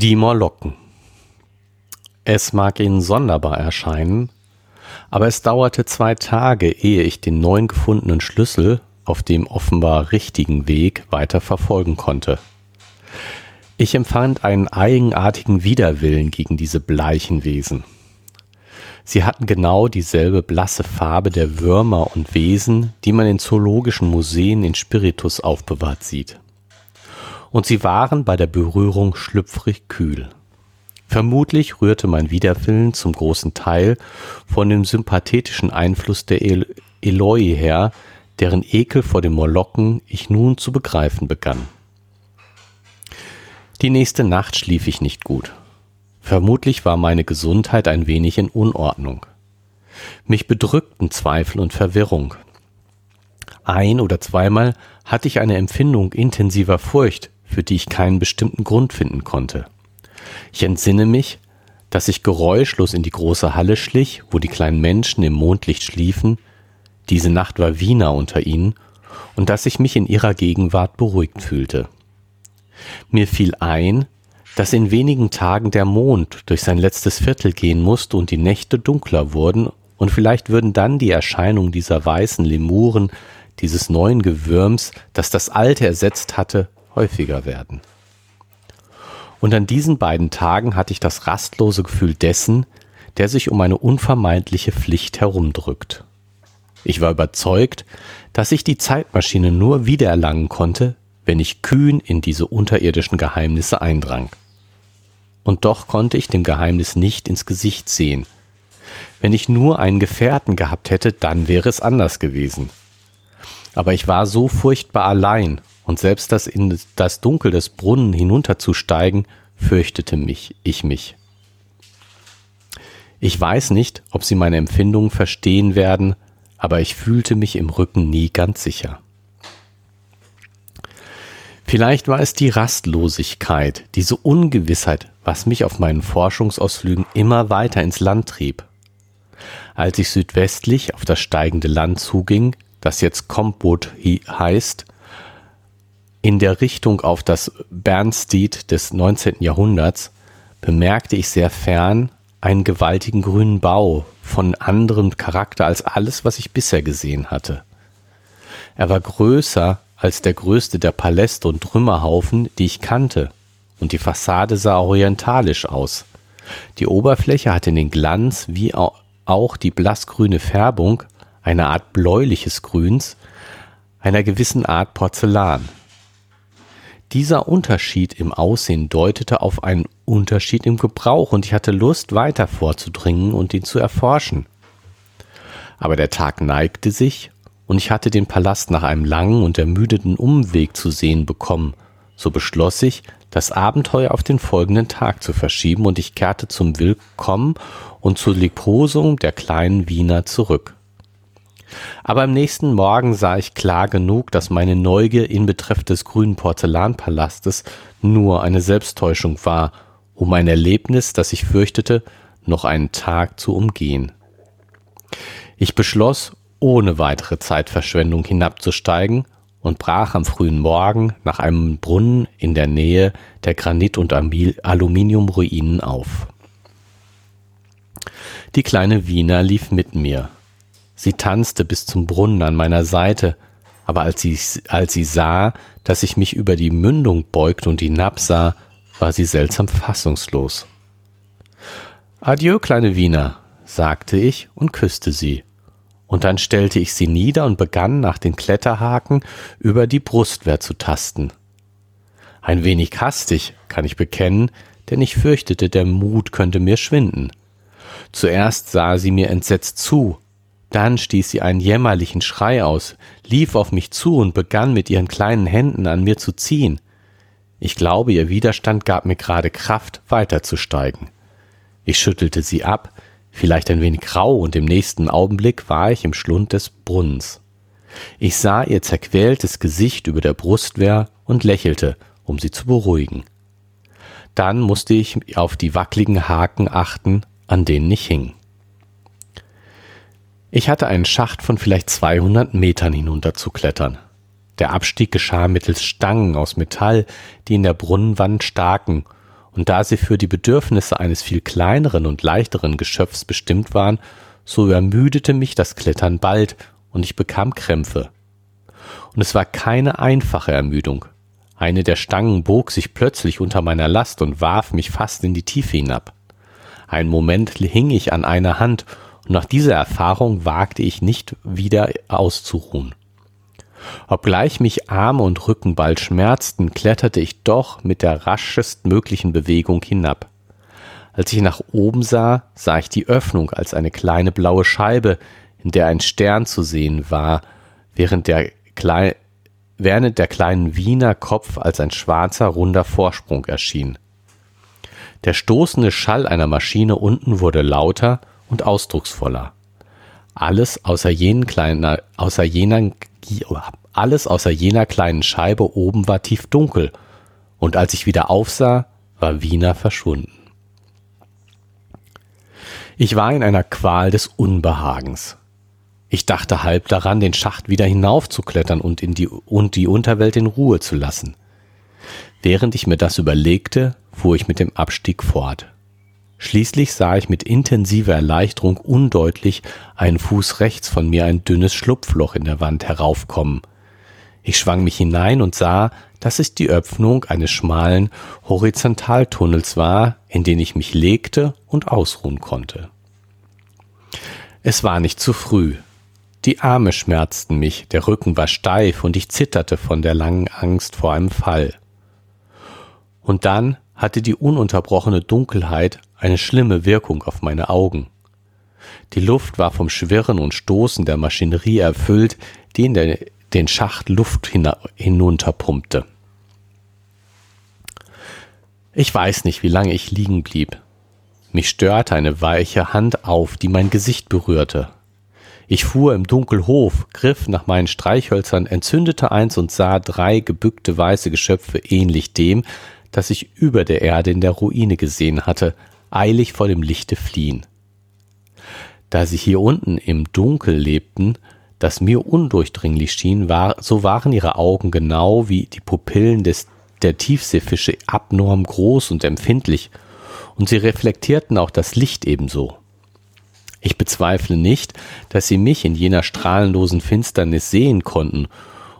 Die Morlocken. Es mag Ihnen sonderbar erscheinen, aber es dauerte zwei Tage, ehe ich den neuen gefundenen Schlüssel auf dem offenbar richtigen Weg weiter verfolgen konnte. Ich empfand einen eigenartigen Widerwillen gegen diese bleichen Wesen. Sie hatten genau dieselbe blasse Farbe der Würmer und Wesen, die man in zoologischen Museen in Spiritus aufbewahrt sieht und sie waren bei der Berührung schlüpfrig kühl. Vermutlich rührte mein Widerwillen zum großen Teil von dem sympathetischen Einfluss der El Eloi her, deren Ekel vor den Molokken ich nun zu begreifen begann. Die nächste Nacht schlief ich nicht gut. Vermutlich war meine Gesundheit ein wenig in Unordnung. Mich bedrückten Zweifel und Verwirrung. Ein oder zweimal hatte ich eine Empfindung intensiver Furcht, für die ich keinen bestimmten Grund finden konnte. Ich entsinne mich, dass ich geräuschlos in die große Halle schlich, wo die kleinen Menschen im Mondlicht schliefen, diese Nacht war Wiener unter ihnen, und dass ich mich in ihrer Gegenwart beruhigt fühlte. Mir fiel ein, dass in wenigen Tagen der Mond durch sein letztes Viertel gehen musste und die Nächte dunkler wurden, und vielleicht würden dann die Erscheinung dieser weißen Lemuren, dieses neuen Gewürms, das das alte ersetzt hatte, häufiger werden. Und an diesen beiden Tagen hatte ich das rastlose Gefühl dessen, der sich um eine unvermeidliche Pflicht herumdrückt. Ich war überzeugt, dass ich die Zeitmaschine nur wiedererlangen konnte, wenn ich kühn in diese unterirdischen Geheimnisse eindrang. Und doch konnte ich dem Geheimnis nicht ins Gesicht sehen. Wenn ich nur einen Gefährten gehabt hätte, dann wäre es anders gewesen. Aber ich war so furchtbar allein und selbst das in das Dunkel des Brunnen hinunterzusteigen, fürchtete mich, ich mich. Ich weiß nicht, ob Sie meine Empfindungen verstehen werden, aber ich fühlte mich im Rücken nie ganz sicher. Vielleicht war es die Rastlosigkeit, diese Ungewissheit, was mich auf meinen Forschungsausflügen immer weiter ins Land trieb. Als ich südwestlich auf das steigende Land zuging, das jetzt Kompot heißt, in der Richtung auf das Bernsteed des 19. Jahrhunderts bemerkte ich sehr fern einen gewaltigen grünen Bau von anderem Charakter als alles, was ich bisher gesehen hatte. Er war größer als der größte der Paläste und Trümmerhaufen, die ich kannte, und die Fassade sah orientalisch aus. Die Oberfläche hatte den Glanz wie auch die blassgrüne Färbung, eine Art bläuliches Grüns, einer gewissen Art Porzellan. Dieser Unterschied im Aussehen deutete auf einen Unterschied im Gebrauch und ich hatte Lust, weiter vorzudringen und ihn zu erforschen. Aber der Tag neigte sich und ich hatte den Palast nach einem langen und ermüdeten Umweg zu sehen bekommen, so beschloss ich, das Abenteuer auf den folgenden Tag zu verschieben und ich kehrte zum Willkommen und zur Liebkosung der kleinen Wiener zurück. Aber am nächsten Morgen sah ich klar genug, dass meine Neugier in Betreff des grünen Porzellanpalastes nur eine Selbsttäuschung war, um ein Erlebnis, das ich fürchtete, noch einen Tag zu umgehen. Ich beschloss, ohne weitere Zeitverschwendung hinabzusteigen und brach am frühen Morgen nach einem Brunnen in der Nähe der Granit- und Aluminiumruinen auf. Die kleine Wiener lief mit mir, Sie tanzte bis zum Brunnen an meiner Seite, aber als sie, als sie sah, dass ich mich über die Mündung beugte und hinabsah, war sie seltsam fassungslos. Adieu, kleine Wiener, sagte ich und küsste sie. Und dann stellte ich sie nieder und begann nach den Kletterhaken über die Brustwehr zu tasten. Ein wenig hastig, kann ich bekennen, denn ich fürchtete, der Mut könnte mir schwinden. Zuerst sah sie mir entsetzt zu, dann stieß sie einen jämmerlichen Schrei aus, lief auf mich zu und begann mit ihren kleinen Händen an mir zu ziehen. Ich glaube, ihr Widerstand gab mir gerade Kraft, weiterzusteigen. Ich schüttelte sie ab, vielleicht ein wenig rau, und im nächsten Augenblick war ich im Schlund des Brunnens. Ich sah ihr zerquältes Gesicht über der Brustwehr und lächelte, um sie zu beruhigen. Dann musste ich auf die wackligen Haken achten, an denen ich hing. Ich hatte einen Schacht von vielleicht 200 Metern hinunterzuklettern. Der Abstieg geschah mittels Stangen aus Metall, die in der Brunnenwand staken, und da sie für die Bedürfnisse eines viel kleineren und leichteren Geschöpfs bestimmt waren, so ermüdete mich das Klettern bald und ich bekam Krämpfe. Und es war keine einfache Ermüdung. Eine der Stangen bog sich plötzlich unter meiner Last und warf mich fast in die Tiefe hinab. Einen Moment hing ich an einer Hand, und nach dieser Erfahrung wagte ich nicht wieder auszuruhen. Obgleich mich Arme und Rücken bald schmerzten, kletterte ich doch mit der raschestmöglichen Bewegung hinab. Als ich nach oben sah, sah ich die Öffnung als eine kleine blaue Scheibe, in der ein Stern zu sehen war, während der, Klei während der kleinen Wiener Kopf als ein schwarzer, runder Vorsprung erschien. Der stoßende Schall einer Maschine unten wurde lauter und ausdrucksvoller. Alles außer, jenen kleinen, außer jener, alles außer jener kleinen Scheibe oben war tiefdunkel, und als ich wieder aufsah, war Wiener verschwunden. Ich war in einer Qual des Unbehagens. Ich dachte halb daran, den Schacht wieder hinaufzuklettern und, in die, und die Unterwelt in Ruhe zu lassen. Während ich mir das überlegte, fuhr ich mit dem Abstieg fort. Schließlich sah ich mit intensiver Erleichterung undeutlich einen Fuß rechts von mir ein dünnes Schlupfloch in der Wand heraufkommen. Ich schwang mich hinein und sah, dass es die Öffnung eines schmalen Horizontaltunnels war, in den ich mich legte und ausruhen konnte. Es war nicht zu früh. Die Arme schmerzten mich, der Rücken war steif und ich zitterte von der langen Angst vor einem Fall. Und dann hatte die ununterbrochene Dunkelheit eine schlimme Wirkung auf meine Augen. Die Luft war vom Schwirren und Stoßen der Maschinerie erfüllt, die in den Schacht Luft hinunterpumpte. Ich weiß nicht, wie lange ich liegen blieb. Mich störte eine weiche Hand auf, die mein Gesicht berührte. Ich fuhr im Dunkel Hof, griff nach meinen Streichhölzern, entzündete eins und sah drei gebückte weiße Geschöpfe ähnlich dem, das ich über der Erde in der Ruine gesehen hatte, eilig vor dem Lichte fliehen. Da sie hier unten im Dunkel lebten, das mir undurchdringlich schien, war, so waren ihre Augen genau wie die Pupillen des, der Tiefseefische abnorm groß und empfindlich, und sie reflektierten auch das Licht ebenso. Ich bezweifle nicht, dass sie mich in jener strahlenlosen Finsternis sehen konnten,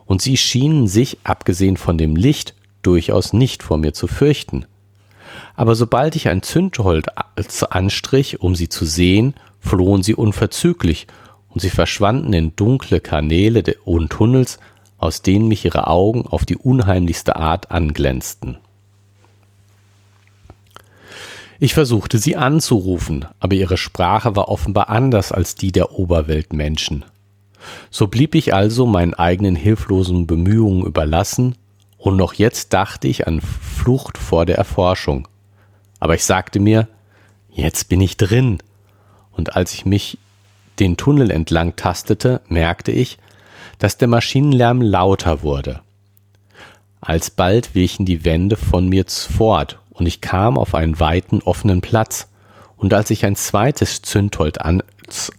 und sie schienen sich, abgesehen von dem Licht, durchaus nicht vor mir zu fürchten aber sobald ich ein Zündholz anstrich, um sie zu sehen, flohen sie unverzüglich, und sie verschwanden in dunkle Kanäle und Tunnels, aus denen mich ihre Augen auf die unheimlichste Art anglänzten. Ich versuchte sie anzurufen, aber ihre Sprache war offenbar anders als die der Oberweltmenschen. So blieb ich also meinen eigenen hilflosen Bemühungen überlassen, und noch jetzt dachte ich an Flucht vor der Erforschung. Aber ich sagte mir, jetzt bin ich drin. Und als ich mich den Tunnel entlang tastete, merkte ich, dass der Maschinenlärm lauter wurde. Alsbald wichen die Wände von mir fort und ich kam auf einen weiten offenen Platz. Und als ich ein zweites Zündholz an,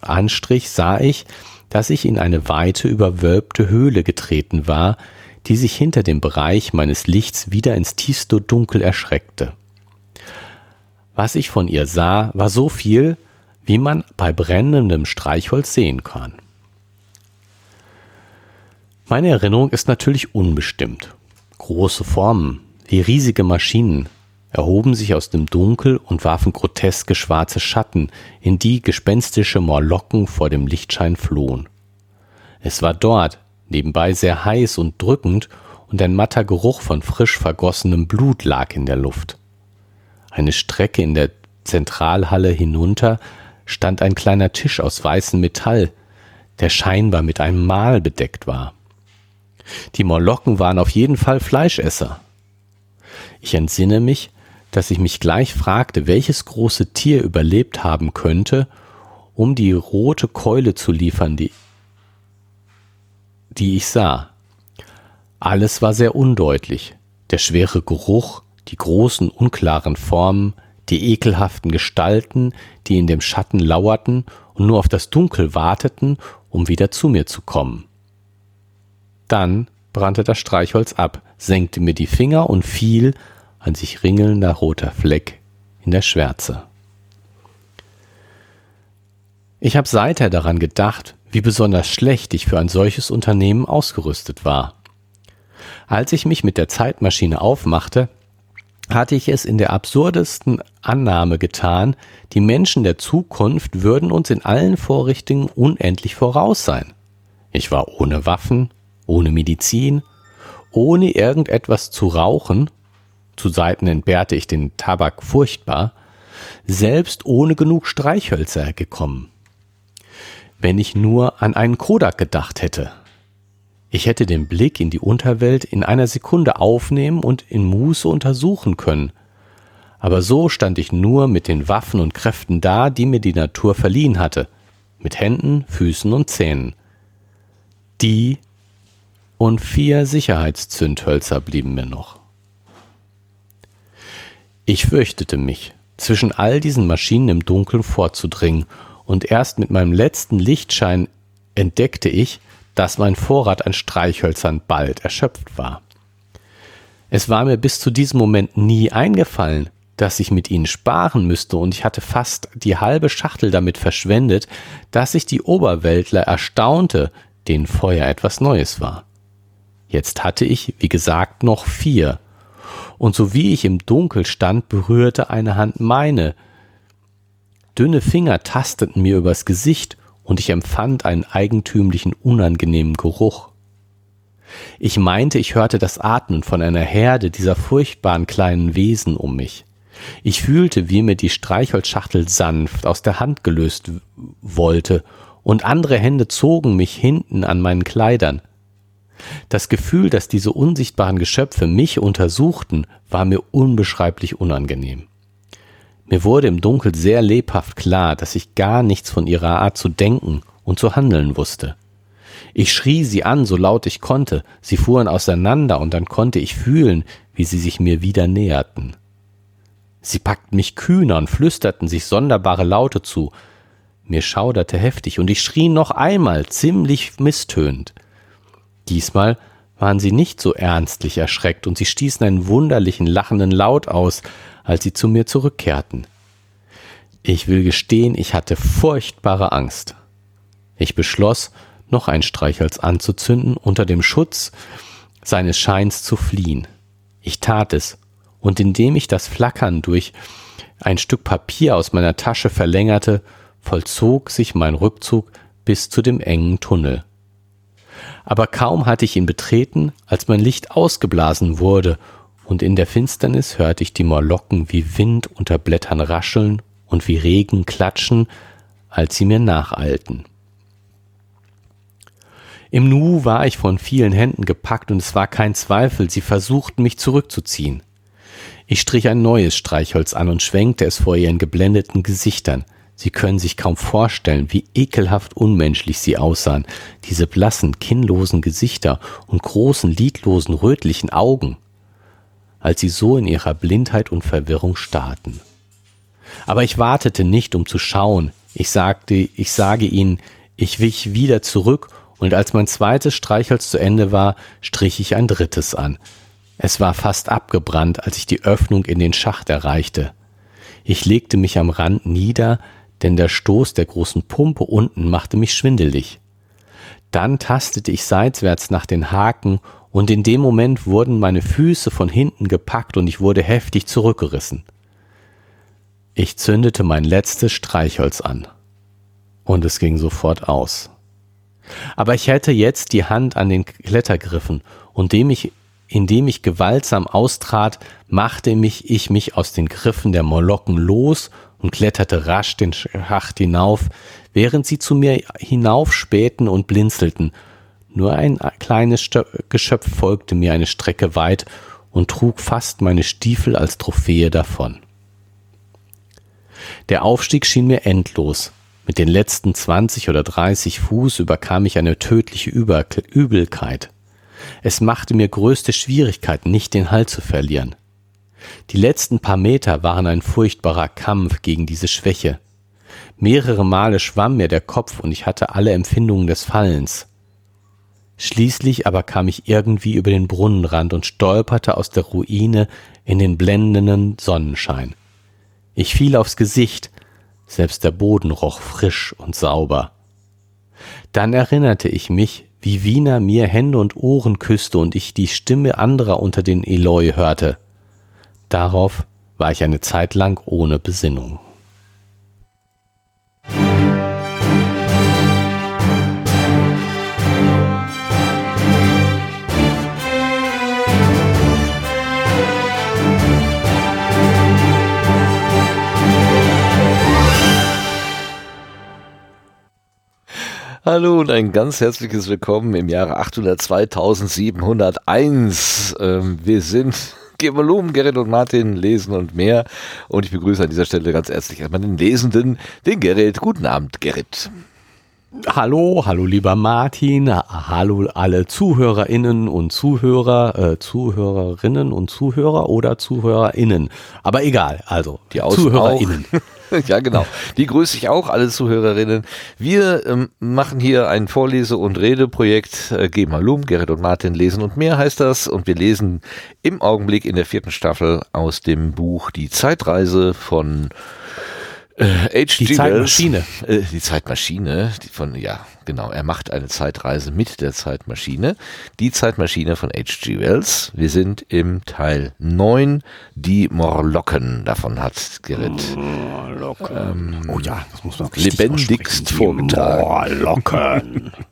anstrich, sah ich, dass ich in eine weite, überwölbte Höhle getreten war, die sich hinter dem Bereich meines Lichts wieder ins tiefste Dunkel erschreckte. Was ich von ihr sah, war so viel, wie man bei brennendem Streichholz sehen kann. Meine Erinnerung ist natürlich unbestimmt. Große Formen, wie riesige Maschinen, erhoben sich aus dem Dunkel und warfen groteske schwarze Schatten, in die gespenstische Morlocken vor dem Lichtschein flohen. Es war dort, nebenbei sehr heiß und drückend, und ein matter Geruch von frisch vergossenem Blut lag in der Luft. Eine Strecke in der Zentralhalle hinunter stand ein kleiner Tisch aus weißem Metall, der scheinbar mit einem Mahl bedeckt war. Die Morlocken waren auf jeden Fall Fleischesser. Ich entsinne mich, dass ich mich gleich fragte, welches große Tier überlebt haben könnte, um die rote Keule zu liefern, die, die ich sah. Alles war sehr undeutlich. Der schwere Geruch, die großen unklaren Formen, die ekelhaften Gestalten, die in dem Schatten lauerten und nur auf das Dunkel warteten, um wieder zu mir zu kommen. Dann brannte das Streichholz ab, senkte mir die Finger und fiel, ein sich ringelnder roter Fleck in der Schwärze. Ich habe seither daran gedacht, wie besonders schlecht ich für ein solches Unternehmen ausgerüstet war. Als ich mich mit der Zeitmaschine aufmachte, hatte ich es in der absurdesten Annahme getan, die Menschen der Zukunft würden uns in allen Vorrichtungen unendlich voraus sein. Ich war ohne Waffen, ohne Medizin, ohne irgendetwas zu rauchen, zu Seiten entbehrte ich den Tabak furchtbar, selbst ohne genug Streichhölzer gekommen. Wenn ich nur an einen Kodak gedacht hätte. Ich hätte den Blick in die Unterwelt in einer Sekunde aufnehmen und in Muße untersuchen können. Aber so stand ich nur mit den Waffen und Kräften da, die mir die Natur verliehen hatte, mit Händen, Füßen und Zähnen. Die und vier Sicherheitszündhölzer blieben mir noch. Ich fürchtete mich, zwischen all diesen Maschinen im Dunkeln vorzudringen, und erst mit meinem letzten Lichtschein entdeckte ich, dass mein Vorrat an Streichhölzern bald erschöpft war. Es war mir bis zu diesem Moment nie eingefallen, dass ich mit ihnen sparen müsste, und ich hatte fast die halbe Schachtel damit verschwendet, dass sich die Oberweltler erstaunte, denen Feuer etwas Neues war. Jetzt hatte ich, wie gesagt, noch vier, und so wie ich im Dunkel stand, berührte eine Hand meine. Dünne Finger tasteten mir übers Gesicht, und ich empfand einen eigentümlichen, unangenehmen Geruch. Ich meinte, ich hörte das Atmen von einer Herde dieser furchtbaren kleinen Wesen um mich. Ich fühlte, wie mir die Streichholzschachtel sanft aus der Hand gelöst wollte, und andere Hände zogen mich hinten an meinen Kleidern. Das Gefühl, dass diese unsichtbaren Geschöpfe mich untersuchten, war mir unbeschreiblich unangenehm. Mir wurde im Dunkel sehr lebhaft klar, dass ich gar nichts von ihrer Art zu denken und zu handeln wusste. Ich schrie sie an, so laut ich konnte, sie fuhren auseinander, und dann konnte ich fühlen, wie sie sich mir wieder näherten. Sie packten mich kühner und flüsterten sich sonderbare Laute zu. Mir schauderte heftig, und ich schrie noch einmal, ziemlich misstönend. Diesmal waren sie nicht so ernstlich erschreckt und sie stießen einen wunderlichen lachenden Laut aus, als sie zu mir zurückkehrten. Ich will gestehen, ich hatte furchtbare Angst. Ich beschloss, noch ein Streichholz anzuzünden, unter dem Schutz seines Scheins zu fliehen. Ich tat es, und indem ich das Flackern durch ein Stück Papier aus meiner Tasche verlängerte, vollzog sich mein Rückzug bis zu dem engen Tunnel aber kaum hatte ich ihn betreten, als mein Licht ausgeblasen wurde, und in der Finsternis hörte ich die Morlocken wie Wind unter Blättern rascheln und wie Regen klatschen, als sie mir nacheilten. Im Nu war ich von vielen Händen gepackt und es war kein Zweifel, sie versuchten mich zurückzuziehen. Ich strich ein neues Streichholz an und schwenkte es vor ihren geblendeten Gesichtern. Sie können sich kaum vorstellen, wie ekelhaft unmenschlich sie aussahen, diese blassen, kinnlosen Gesichter und großen, lidlosen, rötlichen Augen, als sie so in ihrer Blindheit und Verwirrung starrten. Aber ich wartete nicht, um zu schauen. Ich sagte, ich sage ihnen, ich wich wieder zurück, und als mein zweites Streichholz zu Ende war, strich ich ein drittes an. Es war fast abgebrannt, als ich die Öffnung in den Schacht erreichte. Ich legte mich am Rand nieder, denn der Stoß der großen Pumpe unten machte mich schwindelig. Dann tastete ich seitwärts nach den Haken, und in dem Moment wurden meine Füße von hinten gepackt und ich wurde heftig zurückgerissen. Ich zündete mein letztes Streichholz an. Und es ging sofort aus. Aber ich hätte jetzt die Hand an den Klettergriffen, und dem ich, indem ich gewaltsam austrat, machte mich ich mich aus den Griffen der Molokken los und kletterte rasch den Schacht hinauf, während sie zu mir hinaufspähten und blinzelten. Nur ein kleines Geschöpf folgte mir eine Strecke weit und trug fast meine Stiefel als Trophäe davon. Der Aufstieg schien mir endlos. Mit den letzten zwanzig oder dreißig Fuß überkam ich eine tödliche Übelkeit. Es machte mir größte Schwierigkeiten, nicht den Halt zu verlieren. Die letzten paar Meter waren ein furchtbarer Kampf gegen diese Schwäche. Mehrere Male schwamm mir der Kopf und ich hatte alle Empfindungen des Fallens. Schließlich aber kam ich irgendwie über den Brunnenrand und stolperte aus der Ruine in den blendenden Sonnenschein. Ich fiel aufs Gesicht, selbst der Boden roch frisch und sauber. Dann erinnerte ich mich, wie Wiener mir Hände und Ohren küsste und ich die Stimme anderer unter den Eloi hörte. Darauf war ich eine Zeit lang ohne Besinnung. Hallo und ein ganz herzliches Willkommen im Jahre 802.701. Ähm, wir sind Volumen, Gerrit und Martin, Lesen und mehr. Und ich begrüße an dieser Stelle ganz herzlich erstmal den Lesenden, den Gerrit. Guten Abend, Gerrit. Hallo, hallo lieber Martin, hallo alle ZuhörerInnen und Zuhörer, äh, Zuhörerinnen und Zuhörer oder ZuhörerInnen. Aber egal, also die ZuhörerInnen. ja, genau. Die grüße ich auch, alle Zuhörerinnen. Wir ähm, machen hier ein Vorlese- und Redeprojekt. Äh, Geh mal um, Gerrit und Martin lesen und mehr heißt das. Und wir lesen im Augenblick in der vierten Staffel aus dem Buch Die Zeitreise von äh, die Zeitmaschine. Äh, die Zeitmaschine, die von, ja, genau, er macht eine Zeitreise mit der Zeitmaschine. Die Zeitmaschine von H.G. Wells. Wir sind im Teil 9, die Morlocken. Davon hat Gerrit Morlocken. Ähm, oh ja, das muss man lebendigst vorgetragen. Morlocken.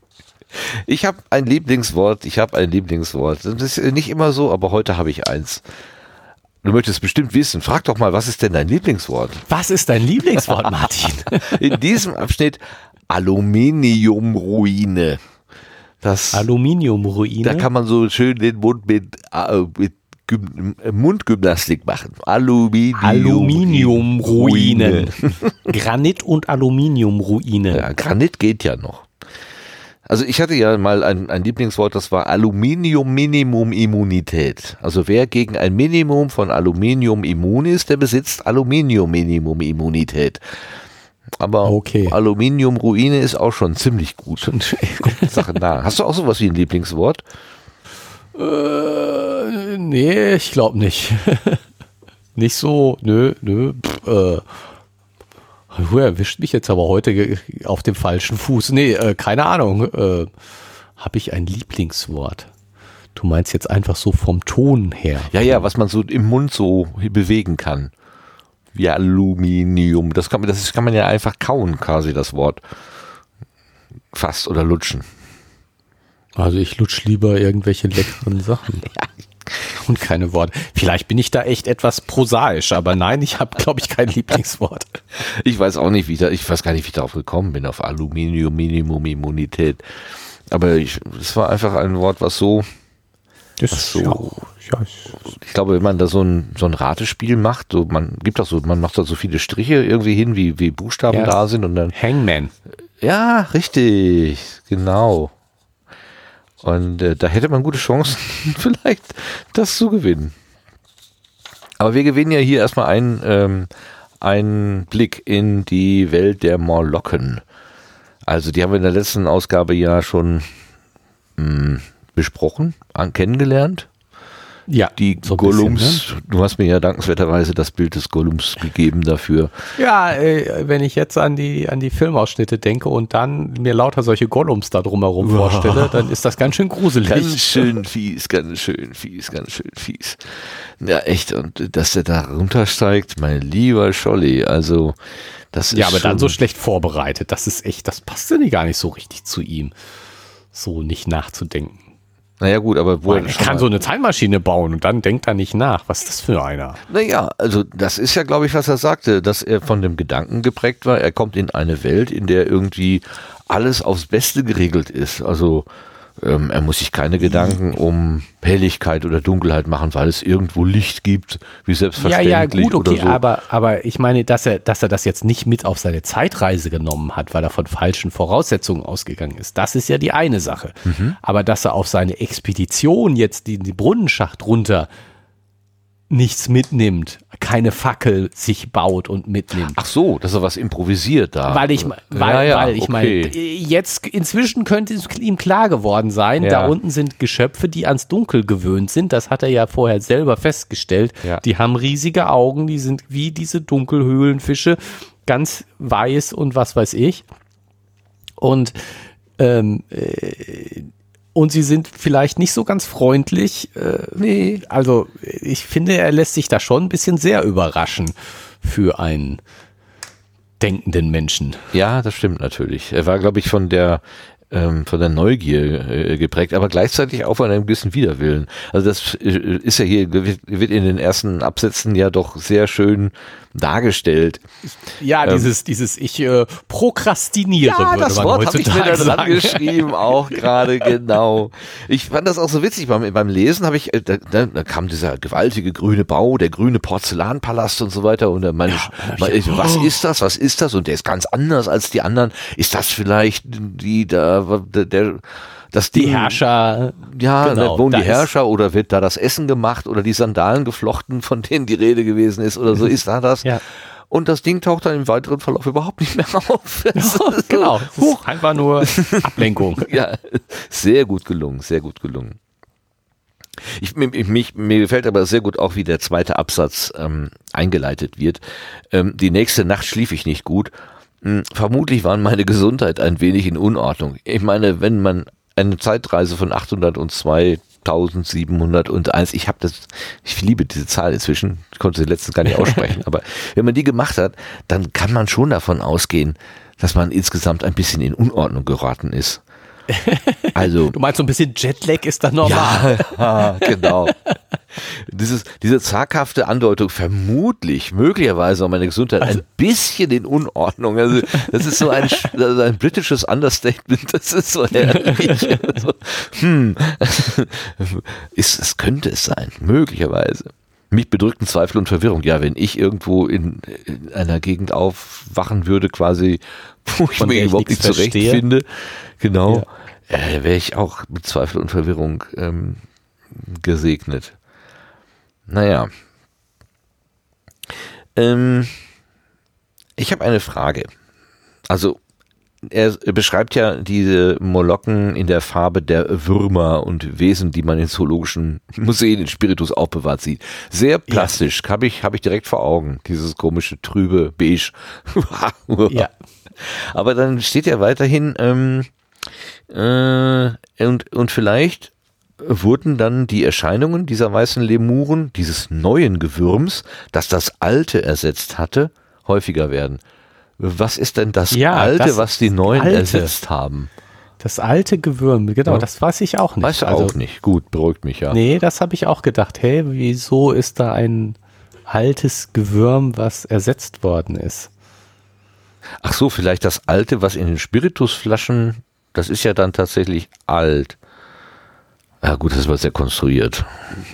Ich habe ein Lieblingswort, ich habe ein Lieblingswort. Das ist nicht immer so, aber heute habe ich eins. Du möchtest bestimmt wissen. Frag doch mal, was ist denn dein Lieblingswort? Was ist dein Lieblingswort, Martin? In diesem Abschnitt Aluminiumruine. Das Aluminiumruine. Da kann man so schön den Mund mit, äh, mit Mundgymnastik machen. Aluminium Aluminiumruinen. Granit und Aluminiumruine. Ja, Granit geht ja noch. Also ich hatte ja mal ein, ein Lieblingswort, das war Aluminium Minimum Immunität. Also wer gegen ein Minimum von Aluminium immun ist, der besitzt Aluminium Minimum Immunität. Aber okay. Aluminium Ruine ist auch schon ziemlich gut. Sache nah. Hast du auch sowas wie ein Lieblingswort? Äh, nee, ich glaube nicht. nicht so, nö, nö. Pff, äh Du erwischt mich jetzt aber heute auf dem falschen Fuß. Nee, äh, keine Ahnung. Äh, Habe ich ein Lieblingswort? Du meinst jetzt einfach so vom Ton her. Ja, ja, was man so im Mund so bewegen kann. Wie Aluminium. Das kann, man, das kann man ja einfach kauen, quasi das Wort. Fast oder lutschen. Also ich lutsch lieber irgendwelche leckeren Sachen. ja, und keine Worte. Vielleicht bin ich da echt etwas prosaisch, aber nein, ich habe, glaube ich, kein Lieblingswort. Ich weiß auch nicht, wie da, ich weiß gar nicht, wie ich darauf gekommen bin, auf Aluminium, Minimum, Immunität. Aber ich, es war einfach ein Wort, was so, das was so, ja, ich glaube, wenn man da so ein, so ein Ratespiel macht, so, man gibt auch so, man macht da so viele Striche irgendwie hin, wie, wie Buchstaben ja, da sind und dann. Hangman. Ja, richtig, genau. Und äh, da hätte man gute Chancen, vielleicht das zu gewinnen. Aber wir gewinnen ja hier erstmal einen, ähm, einen Blick in die Welt der Morlocken. Also die haben wir in der letzten Ausgabe ja schon mh, hm, besprochen, an, kennengelernt. Ja, die so Gollums. Bisschen, ne? Du hast mir ja dankenswerterweise das Bild des Gollums gegeben dafür. Ja, äh, wenn ich jetzt an die, an die Filmausschnitte denke und dann mir lauter solche Gollums da drumherum wow. vorstelle, dann ist das ganz schön gruselig. Ganz schön fies, ganz schön fies, ganz schön fies. Ja, echt. Und dass der da runtersteigt, mein lieber Scholli, also das ist. Ja, aber dann so schlecht vorbereitet. Das ist echt, das passt ja gar nicht so richtig zu ihm. So nicht nachzudenken. Naja gut, aber wo er kann so eine Zeitmaschine bauen und dann denkt er nicht nach. Was ist das für einer? Naja, also das ist ja, glaube ich, was er sagte, dass er von dem Gedanken geprägt war, er kommt in eine Welt, in der irgendwie alles aufs Beste geregelt ist. Also ähm, er muss sich keine Gedanken um Helligkeit oder Dunkelheit machen, weil es irgendwo Licht gibt, wie selbstverständlich. Ja, ja, gut, okay, so. aber, aber ich meine, dass er, dass er das jetzt nicht mit auf seine Zeitreise genommen hat, weil er von falschen Voraussetzungen ausgegangen ist. Das ist ja die eine Sache. Mhm. Aber dass er auf seine Expedition jetzt die, die Brunnenschacht runter nichts mitnimmt, keine Fackel sich baut und mitnimmt. Ach so, dass er was improvisiert da. Weil ich, weil, ja, ja, weil ich okay. meine, jetzt inzwischen könnte es ihm klar geworden sein, Ja. da unten sind Geschöpfe, die ans Dunkel gewöhnt sind. Das hat er ja vorher selber festgestellt. Die haben riesige Augen, die sind wie diese Dunkelhöhlenfische, ganz weiß und was weiß ich. Und ähm, äh, und sie sind vielleicht nicht so ganz freundlich. Äh, nee. Also ich finde, er lässt sich da schon ein bisschen sehr überraschen für einen denkenden Menschen. Ja, das stimmt natürlich. Er war, glaube ich, von der ähm, von der Neugier äh, geprägt, aber gleichzeitig auch von einem gewissen Widerwillen. Also das äh, ist ja hier, wird in den ersten Absätzen ja doch sehr schön dargestellt. Ja, dieses, dieses ich äh, prokrastiniere, würde man habe ich mir da dran geschrieben, auch gerade genau. Ich fand das auch so witzig. Beim, beim Lesen habe ich, äh, da, da, kam dieser gewaltige grüne Bau, der grüne Porzellanpalast und so weiter. Und dann meine ich, meine ich, was ist das? Was ist das? Und der ist ganz anders als die anderen. Ist das vielleicht die da der, der das Die Ding- Herrscher, ja, genau, da wohnen da die Herrscher oder wird da das Essen gemacht oder die Sandalen geflochten, von denen die Rede gewesen ist oder so, ist da das? Ja. Und das Ding taucht dann im weiteren Verlauf überhaupt nicht mehr auf. Das ist so, genau, einfach nur Ablenkung. Ja, sehr gut gelungen, sehr gut gelungen. Ich, mir, mich, mir gefällt aber sehr gut auch, wie der zweite Absatz ähm, eingeleitet wird. Ähm, die nächste Nacht schlief ich nicht gut. Hm, vermutlich war meine Gesundheit ein wenig in Unordnung. Ich meine, wenn man eine Zeitreise von 802 1701, ich habe das, ich liebe diese Zahl inzwischen, ich konnte sie letztens gar nicht aussprechen, aber wenn man die gemacht hat, dann kann man schon davon ausgehen, dass man insgesamt ein bisschen in Unordnung geraten ist. Also, Du meinst, so ein bisschen Jetlag ist da normal. ja, genau. Dieses, diese zaghafte Andeutung, vermutlich, möglicherweise war meine Gesundheit Also ein bisschen in Unordnung. Also, das ist so ein, also ein britisches Understatement. Das ist so herrlich. so, hm, ist, es könnte es sein, möglicherweise. Mich bedrückten Zweifel und Verwirrung. Ja, wenn ich irgendwo in, in einer Gegend aufwachen würde, quasi, wo ich Von mich überhaupt nicht zurechtfinde, genau, äh, wäre ich auch mit Zweifel und Verwirrung ähm, gesegnet. Naja. Ähm, ich habe eine Frage. Also, er beschreibt ja diese Molokken in der Farbe der Würmer und Wesen, die man in zoologischen Museen in Spiritus aufbewahrt sieht. Sehr plastisch, habe ich, hab ich direkt vor Augen, dieses komische, trübe Beige. Ja. Aber dann steht ja weiterhin, ähm, äh, und, und vielleicht wurden dann die Erscheinungen dieser weißen Lemuren, dieses neuen Gewürms, das das alte ersetzt hatte, häufiger werden. Was ist denn das Ja, alte, das was die neuen alte. ersetzt haben? Das alte Gewürm, genau, Ja. das weiß ich auch nicht. Weißt du also, auch nicht. Gut, beruhigt mich ja. Nee, das habe ich auch gedacht. Hey, wieso ist da ein altes Gewürm, was ersetzt worden ist? Ach so, vielleicht das alte, was in den Spiritusflaschen, das ist ja dann tatsächlich alt. Ja gut, das war sehr konstruiert.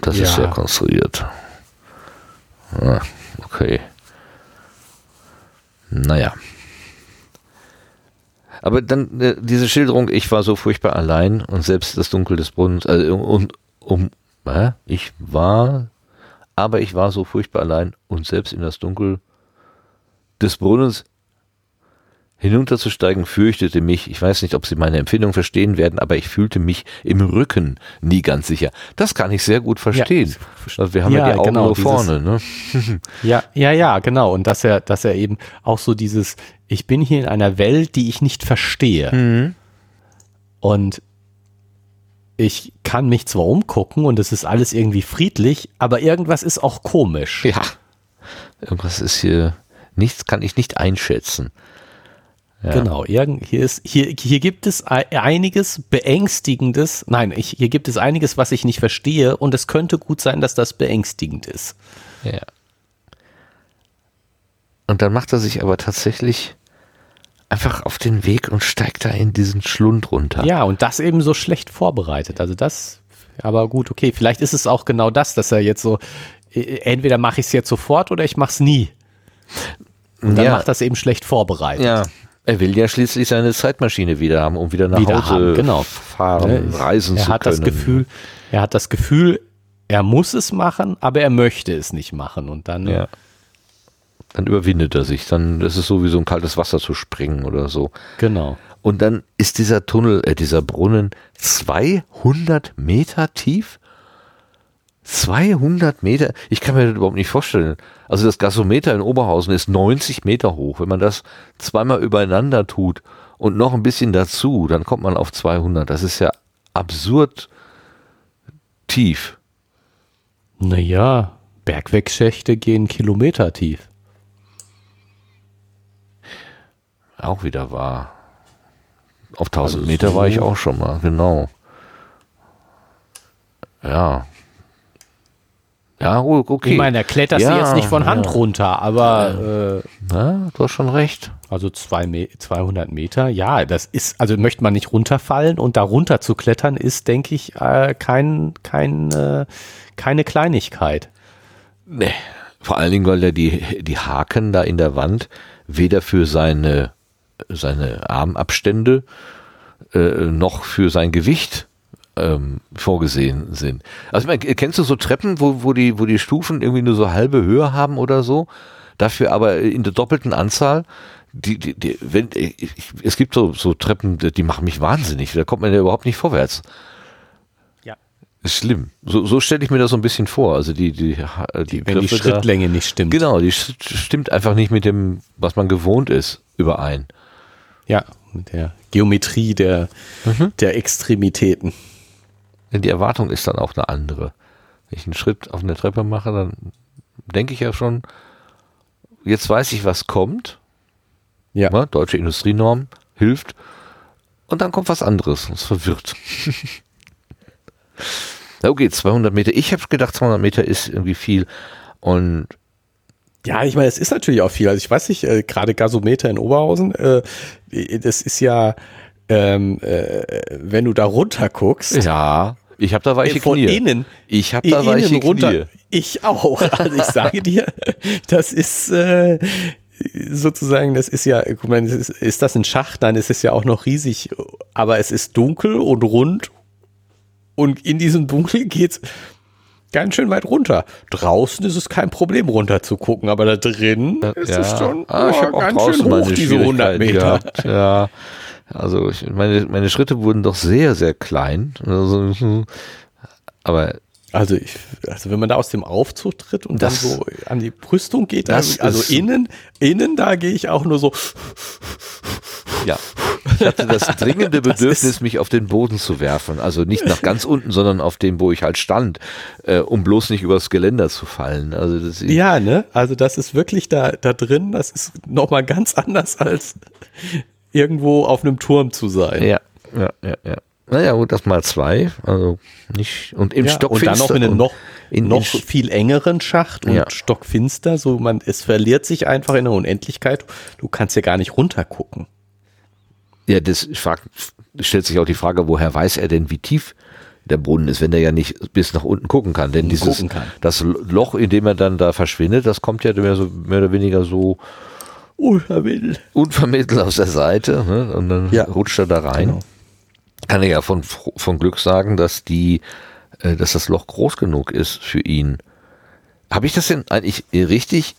Das ist Ja. sehr konstruiert. Ah, okay. Naja. Aber dann äh, diese Schilderung, ich war so furchtbar allein und selbst das Dunkel des Brunnens, äh, und um, äh, ich war, aber ich war so furchtbar allein und selbst in das Dunkel des Brunnens hinunterzusteigen fürchtete mich. Ich weiß nicht, ob Sie meine Empfindung verstehen werden, aber ich fühlte mich im Rücken nie ganz sicher. Das kann ich sehr gut verstehen. Also wir haben ja, Ja, die Augen genau, nur dieses- vorne. Ne? Ja, ja, ja, genau. Und dass er, dass er eben auch so dieses, ich bin hier in einer Welt, die ich nicht verstehe. Und ich kann mich zwar umgucken und es ist alles irgendwie friedlich, aber irgendwas ist auch komisch. Ja. Irgendwas ist hier, nichts kann ich nicht einschätzen. Ja. Genau, hier, ist, hier, hier gibt es ei- einiges Beängstigendes. Nein, ich, hier gibt es einiges, was ich nicht verstehe und es könnte gut sein, dass das beängstigend ist. Ja. Und dann macht er sich aber tatsächlich einfach auf den Weg und steigt da in diesen Schlund runter. Ja, und das eben so schlecht vorbereitet. Also das, aber gut, okay, vielleicht ist es auch genau das, dass er jetzt so, äh, entweder mache ich es jetzt sofort oder ich mache es nie. Und dann Ja. macht das eben schlecht vorbereitet. Ja. Er will ja schließlich seine Zeitmaschine wieder haben, um wieder nach Wieder Hause haben, genau. fahren, Ne, reisen er zu hat können. das Gefühl, er hat das Gefühl, er muss es machen, aber er möchte es nicht machen. Und dann Ja. Dann überwindet er sich. Dann ist es so wie so ein kaltes Wasser zu springen oder so. genau. Und dann ist dieser Tunnel, äh, dieser Brunnen 200 Meter tief. 200 Meter? Ich kann mir das überhaupt nicht vorstellen. Also das Gasometer in Oberhausen ist 90 Meter hoch. Wenn man das zweimal übereinander tut und noch ein bisschen dazu, dann kommt man auf 200. Das ist ja absurd tief. Naja, Bergwegschächte gehen Kilometer tief. Auch wieder wahr. Auf 1000 Also Meter war ich auch schon mal, genau. Ja. Ja, gu- okay. Ich meine, da kletterst du Ja, jetzt nicht von Hand ja. runter, aber äh, Na, du hast schon recht. also zwei Me 200 Meter, ja, das ist, also möchte man nicht runterfallen und da runter zu klettern ist, denke ich, äh, kein, kein, äh, keine Kleinigkeit. Nee. Vor allen Dingen, weil er die, die Haken da in der Wand weder für seine, seine Armabstände äh, noch für sein Gewicht ähm, vorgesehen sind. Also ich meine, kennst du so Treppen, wo, wo, die, wo die Stufen irgendwie nur so halbe Höhe haben oder so? Dafür aber in der doppelten Anzahl. Die, die, die, wenn, ich, es gibt so, so Treppen, die machen mich wahnsinnig. Da kommt man ja überhaupt nicht vorwärts. Ja. Ist schlimm. So, so stelle ich mir das so ein bisschen vor. Also die, die, die, Wenn die Griffe da- Schrittlänge nicht stimmt. Genau, die st- stimmt einfach nicht mit dem, was man gewohnt ist, überein. Ja, mit der Geometrie der, der Extremitäten. Denn die Erwartung ist dann auch eine andere. Wenn ich einen Schritt auf eine Treppe mache, dann denke ich ja schon, jetzt weiß ich, was kommt. Ja. Ne? Deutsche Industrienorm hilft. Und dann kommt was anderes. Das verwirrt. Na okay, 200 Meter. Ich habe gedacht, 200 Meter ist irgendwie viel. Und Ja, ich meine, es ist natürlich auch viel. Also ich weiß nicht, äh, gerade Gasometer in Oberhausen, äh, das ist ja, ähm, äh, wenn du da runter guckst, ja, ich habe da weiche äh, von Knie. innen, Ich habe da innen weiche runter. Knie. Ich auch. Also ich sage dir, das ist äh, sozusagen, das ist ja, guck mal, ist, ist das ein Schacht? Nein, es ist ja auch noch riesig, aber es ist dunkel und rund und in diesem Dunkel geht's ganz schön weit runter. Draußen ist es kein Problem runter zu gucken, aber da drin ist es schon Ah, oh, ganz schön hoch, diese 100 Schwierigkeiten Meter. Ja, also ich, meine, meine Schritte wurden doch sehr, sehr klein. Also, aber Also, ich, also wenn man da aus dem Aufzug tritt und Das- dann so an die Brüstung geht, Das also, innen, innen, da gehe ich auch nur so. ja, ich hatte das dringende Bedürfnis, mich auf den Boden zu werfen. Also nicht nach ganz unten, sondern auf dem, wo ich halt stand, äh, um bloß nicht übers Geländer zu fallen. Also das, Ja, ne? Also das ist wirklich da, da drin, das ist nochmal ganz anders als irgendwo auf einem Turm zu sein. ja, ja, ja, ja. Naja, gut, das mal zwei. Also nicht. Und im Ja, und dann noch in einem noch, in- noch in- viel engeren Schacht und Ja. stockfinster, so man, es verliert sich einfach in der Unendlichkeit. Du kannst ja gar nicht runtergucken. Ja, das fragt, stellt sich auch die Frage, woher weiß er denn, wie tief der Brunnen ist, wenn er ja nicht bis nach unten gucken kann. Denn dieses, kann. das Loch, in dem er dann da verschwindet, das kommt ja mehr, so, mehr oder weniger so Unvermittelt. unvermittelt aus der Seite ne? und dann Ja. rutscht er da rein. Genau. Kann er ja von, von Glück sagen, dass die, äh, dass das Loch groß genug ist für ihn. Habe ich das denn eigentlich richtig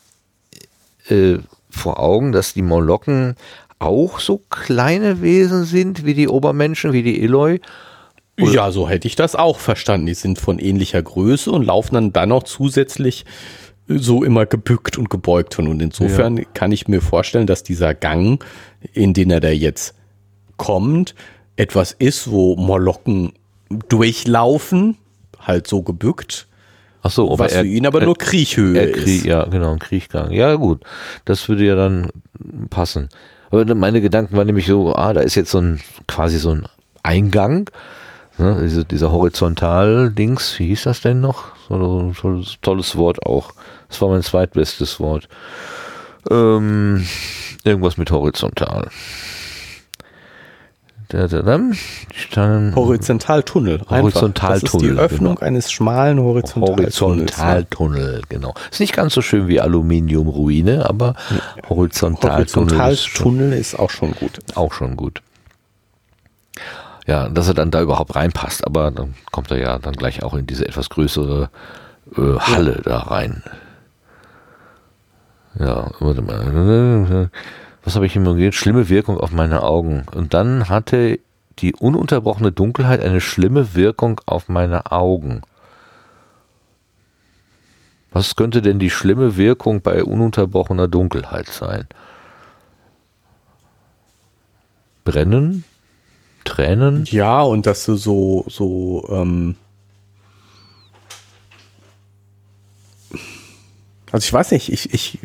äh, vor Augen, dass die Molokken auch so kleine Wesen sind wie die Obermenschen, wie die Eloi? Ja, so hätte ich das auch verstanden. Die sind von ähnlicher Größe und laufen dann dann noch zusätzlich so immer gebückt und gebeugt. Und insofern kann ich mir vorstellen, dass dieser Gang, in den er da jetzt kommt, etwas ist, wo Molokken durchlaufen, halt so gebückt, Ach so, was er, für ihn aber er, nur Kriechhöhe er krieg, ist. Ja, genau, ein Kriechgang. Ja, gut. Das würde ja dann passen. Aber meine Gedanken waren nämlich so, ah, da ist jetzt so ein, quasi so ein Eingang, ne, diese, dieser Horizontal-Dings, wie hieß das denn noch? So, so tolles, Wort auch. Das war mein zweitbestes Wort. Ähm, irgendwas mit horizontal. Da, da, da. Standen- Horizontaltunnel. einfach. Das ist Horizontaltunnel, die Öffnung genau. eines schmalen Horizontaltunnels. Horizontaltunnel, genau. Ist nicht ganz so schön wie Aluminiumruine, aber Horizontaltunnel ist Horizontaltunnel ist auch schon gut. auch schon gut. Ja, dass er dann da überhaupt reinpasst, aber dann kommt er ja dann gleich auch in diese etwas größere äh, Halle ja. da rein. Ja, warte mal. Was habe ich immer gesagt? Schlimme Wirkung auf meine Augen. Und dann hatte die ununterbrochene Dunkelheit eine schlimme Wirkung auf meine Augen. Was könnte denn die schlimme Wirkung bei ununterbrochener Dunkelheit sein? Brennen? Tränen? Ja, und dass du so, so, ähm also ich weiß nicht, ich, ich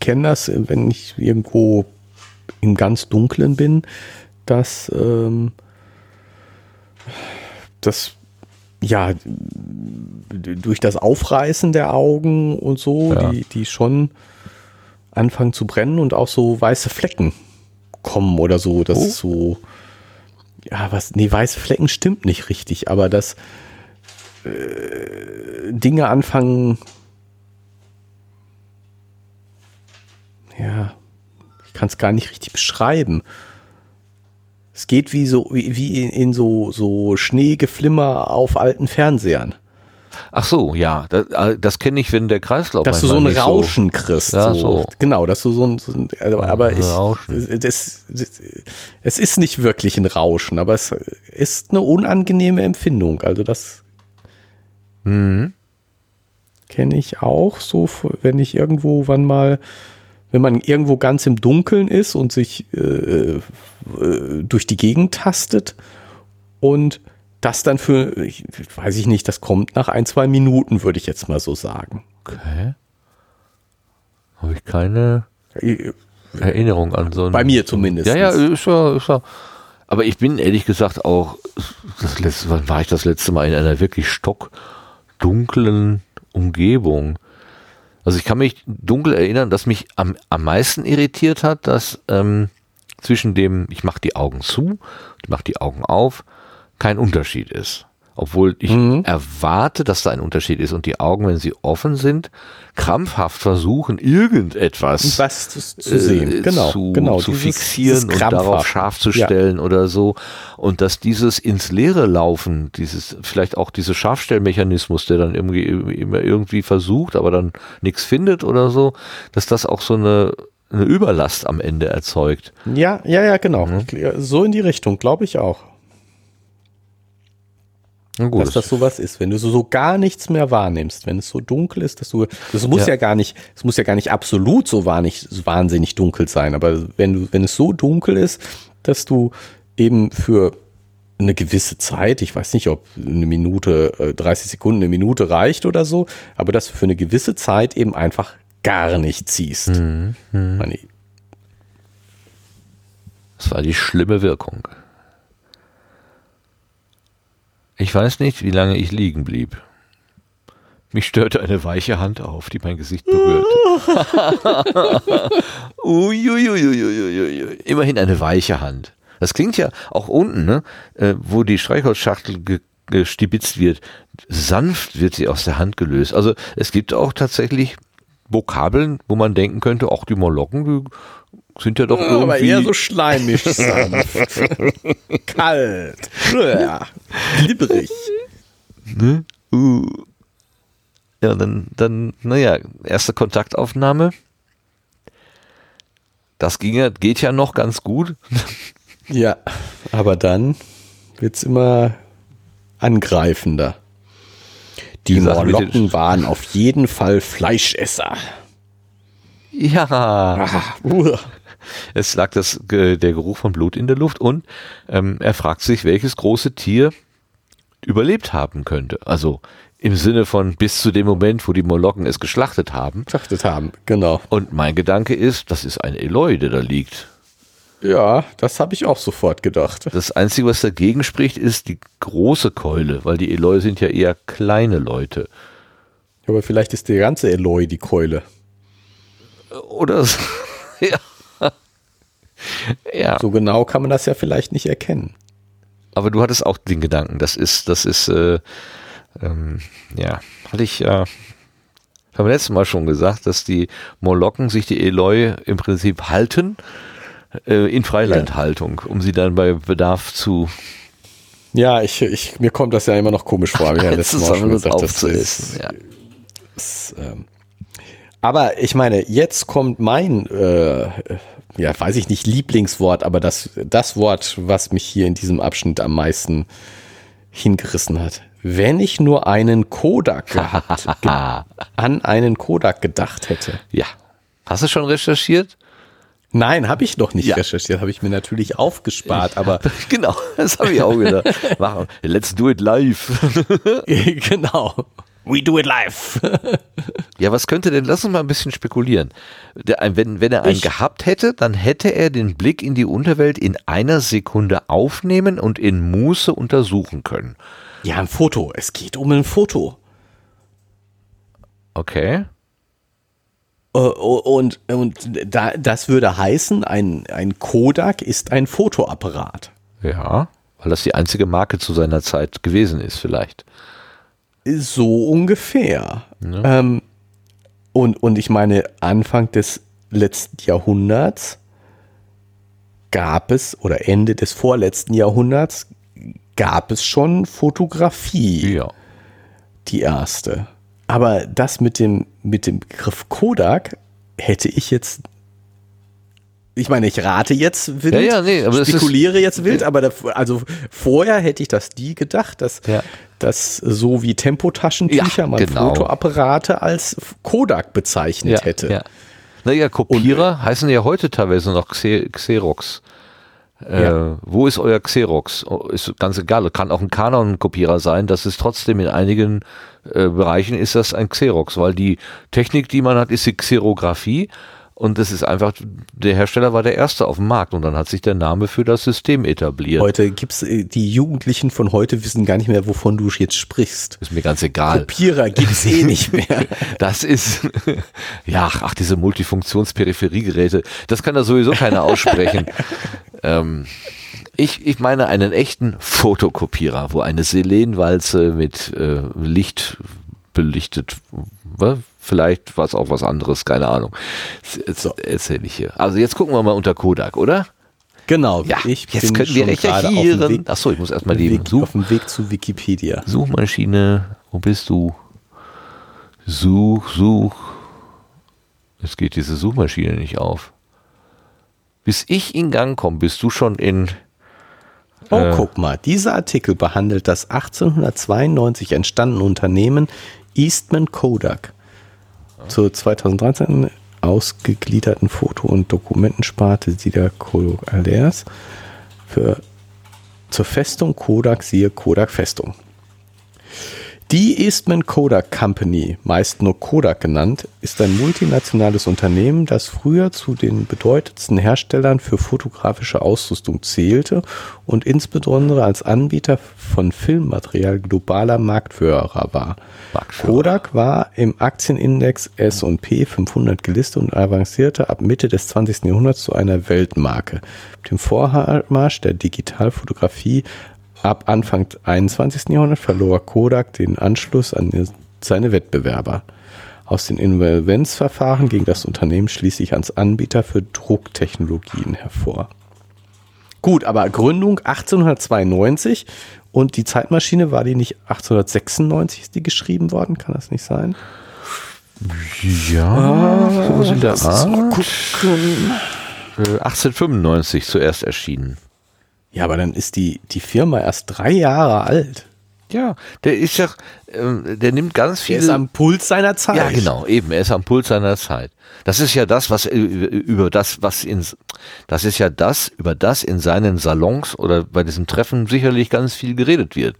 kenne das, wenn ich irgendwo im ganz Dunklen bin, dass ähm, das ja durch das Aufreißen der Augen und so, ja. die, die schon anfangen zu brennen und auch so weiße Flecken kommen oder so. Das oh. ist so, ja, was, nee, weiße Flecken stimmt nicht richtig, aber dass äh, Dinge anfangen, ja, ich kann es gar nicht richtig beschreiben. Es geht wie so, wie, wie in, in so, so Schneegeflimmer auf alten Fernsehern. Ach so, ja, das, äh, das kenne ich, wenn der Kreislauf. Dass du so ein Rauschen so. kriegst. Ja, so. so. Genau, dass du so ein, so ein also, aber ich, das, das, es ist nicht wirklich ein Rauschen, aber es ist eine unangenehme Empfindung. Also das mhm. kenne ich auch so, wenn ich irgendwo wann mal wenn man irgendwo ganz im Dunkeln ist und sich äh, äh, durch die Gegend tastet und das dann für, ich, weiß ich nicht, das kommt nach ein, zwei Minuten, würde ich jetzt mal so sagen. Okay. Habe ich keine Erinnerung an so ein. Bei mir zumindest. Ja, ja, ist ja, ist ja. Aber ich bin ehrlich gesagt auch, das letzte, wann war ich das letzte Mal in einer wirklich stockdunklen Umgebung? Also ich kann mich dunkel erinnern, dass mich am, am meisten irritiert hat, dass ähm, zwischen dem, ich mache die Augen zu, ich mache die Augen auf, kein Unterschied ist obwohl ich mhm. erwarte, dass da ein Unterschied ist und die Augen, wenn sie offen sind, krampfhaft versuchen, irgendetwas Was zu, sehen, äh, genau, zu, genau, zu dieses, fixieren dieses und darauf scharf zu stellen ja. oder so. Und dass dieses ins Leere laufen, dieses, vielleicht auch dieser Scharfstellmechanismus, der dann irgendwie immer irgendwie versucht, aber dann nichts findet oder so, dass das auch so eine eine Überlast am Ende erzeugt. Ja, ja, ja, genau. Mhm. So in die Richtung, glaube ich auch. Gut, dass das sowas ist, wenn du so, so gar nichts mehr wahrnimmst, wenn es so dunkel ist, dass du, das muss ja, ja gar nicht, es muss ja gar nicht absolut so wahnsinnig, wahnsinnig dunkel sein, aber wenn du, wenn es so dunkel ist, dass du eben für eine gewisse Zeit, ich weiß nicht, ob eine Minute, 30 äh, Sekunden, eine Minute reicht oder so, aber dass du für eine gewisse Zeit eben einfach gar nicht ziehst. Mhm. Mhm. Das war die schlimme Wirkung. Ich weiß nicht, wie lange ich liegen blieb. Mich störte eine weiche Hand auf, die mein Gesicht berührte. Uiuiuiuiui. Immerhin eine weiche Hand. Das klingt ja auch unten, ne, äh, wo die Streichholzschachtel ge gestibitzt wird. Sanft wird sie aus der Hand gelöst. Also es gibt auch tatsächlich Vokabeln, wo man denken könnte, auch die Molocken, die sind ja doch ja, irgendwie... Aber eher so schleimig sanft. Kalt. Ja. Glibberig. Ne? Uh. Ja, dann, dann, naja, erste Kontaktaufnahme. Das ging ja, geht ja noch ganz gut. Ja, aber dann wird es immer angreifender. Die Morlocken waren auf jeden Fall Fleischesser. Ja. Ah, uh. Es lag das, der Geruch von Blut in der Luft und ähm, er fragt sich, welches große Tier überlebt haben könnte. Also im Sinne von bis zu dem Moment, wo die Molokken es geschlachtet haben. Geschlachtet haben, genau. Und mein Gedanke ist, das ist ein Eloi, der da liegt. Ja, das habe ich auch sofort gedacht. Das Einzige, was dagegen spricht, ist die große Keule, weil die Eloi sind ja eher kleine Leute. Aber vielleicht ist der ganze Eloi die Keule. Oder so. ja. Ja. So genau kann man das ja vielleicht nicht erkennen. Aber du hattest auch den Gedanken, das ist, das ist, äh, ähm, ja, hatte ich ja, äh, haben wir letztes Mal schon gesagt, dass die Molokken sich die Eloi im Prinzip halten, äh, in Freilandhaltung, um sie dann bei Bedarf zu Ja, ich, ich, mir kommt das ja immer noch komisch vor. Ja letztes Mal schon gesagt, das ist, ja. das, ähm, aber ich meine, jetzt kommt mein, äh, ja, weiß ich nicht, Lieblingswort, aber das, das Wort, was mich hier in diesem Abschnitt am meisten hingerissen hat. Wenn ich nur einen Kodak gehabt, ge an einen Kodak gedacht hätte. Ja. Hast du schon recherchiert? Nein, habe ich noch nicht ja. recherchiert, habe ich mir natürlich aufgespart, aber genau, das habe ich auch gedacht. Let's do it live. genau. We do it live. ja, was könnte denn, lass uns mal ein bisschen spekulieren. Der, wenn, wenn er einen ich. gehabt hätte, dann hätte er den Blick in die Unterwelt in einer Sekunde aufnehmen und in Muße untersuchen können. Ja, ein Foto. Es geht um ein Foto. Okay. Äh, und, und da, das würde heißen, ein, ein Kodak ist ein Fotoapparat. Ja, weil das die einzige Marke zu seiner Zeit gewesen ist, vielleicht. So ungefähr. Ja. Ähm, und, und ich meine, Anfang des letzten Jahrhunderts gab es, oder Ende des vorletzten Jahrhunderts, gab es schon Fotografie. Ja. Die erste. Aber das mit dem, mit dem Begriff Kodak hätte ich jetzt. Ich meine, ich rate jetzt wild, ja, ja, nee, spekuliere ist, jetzt wild, aber da, also vorher hätte ich das nie gedacht, dass, ja. Dass so wie Tempotaschentücher man genau. Fotoapparate als Kodak bezeichnet hätte. Ja. Naja, Kopierer Und, heißen ja heute teilweise noch Xerox. Äh, wo ist euer Xerox? Oh, ist ganz egal, kann auch ein Canon-Kopierer sein. Das ist trotzdem in einigen äh, Bereichen ist das ein Xerox, weil die Technik, die man hat, ist die Xerographie. Und das ist einfach, der Hersteller war der erste auf dem Markt und dann hat sich der Name für das System etabliert. Heute gibt's, äh, die Jugendlichen von heute wissen gar nicht mehr, wovon du jetzt sprichst. Ist mir ganz egal. Kopierer gibt's eh nicht mehr. Das ist, ja, ach, diese Multifunktionsperipheriegeräte, das kann da sowieso keiner aussprechen. ähm, ich, ich meine einen echten Fotokopierer, wo eine Selenwalze mit äh, Licht belichtet, vielleicht war es auch was anderes, keine Ahnung. Jetzt so. erzähle ich hier. Also jetzt gucken wir mal unter Kodak, oder? Genau. Ja, ich jetzt können wir recherchieren. Achso, ich muss erstmal die Weg, Such auf dem Weg zu Wikipedia. Suchmaschine, wo bist du? Such, such. Es geht diese Suchmaschine nicht auf. Bis ich in Gang komme, bist du schon in. Oh, äh, guck mal, dieser Artikel behandelt das 1892 entstandene Unternehmen Eastman Kodak. Zur 2013 ausgegliederten Foto- und Dokumentensparte Sida Kodak Alders für zur Festung Kodak siehe Kodak Festung. Die Eastman Kodak Company, meist nur Kodak genannt, ist ein multinationales Unternehmen, das früher zu den bedeutendsten Herstellern für fotografische Ausrüstung zählte und insbesondere als Anbieter von Filmmaterial globaler Marktführer war. Marktführer. Kodak war im Aktienindex S&P 500 gelistet und avancierte ab Mitte des 20. Jahrhunderts zu einer Weltmarke. Mit dem Vormarsch der Digitalfotografie Ab Anfang 21. Jahrhundert verlor Kodak den Anschluss an seine Wettbewerber. Aus den Insolvenzverfahren ging das Unternehmen schließlich als Anbieter für Drucktechnologien hervor. Gut, aber Gründung 1892 und die Zeitmaschine war die nicht 1896 ist die geschrieben worden? Kann das nicht sein? Ja, ah, so in der Art. 1895 zuerst erschienen. Ja, aber dann ist die, die Firma erst drei Jahre alt. Ja, der ist ja, äh, der nimmt ganz viel. Er ist am Puls seiner Zeit. Ja, genau, eben, er ist am Puls seiner Zeit. Das ist ja das, was über das, was in, das ist ja das, über das in seinen Salons oder bei diesem Treffen sicherlich ganz viel geredet wird.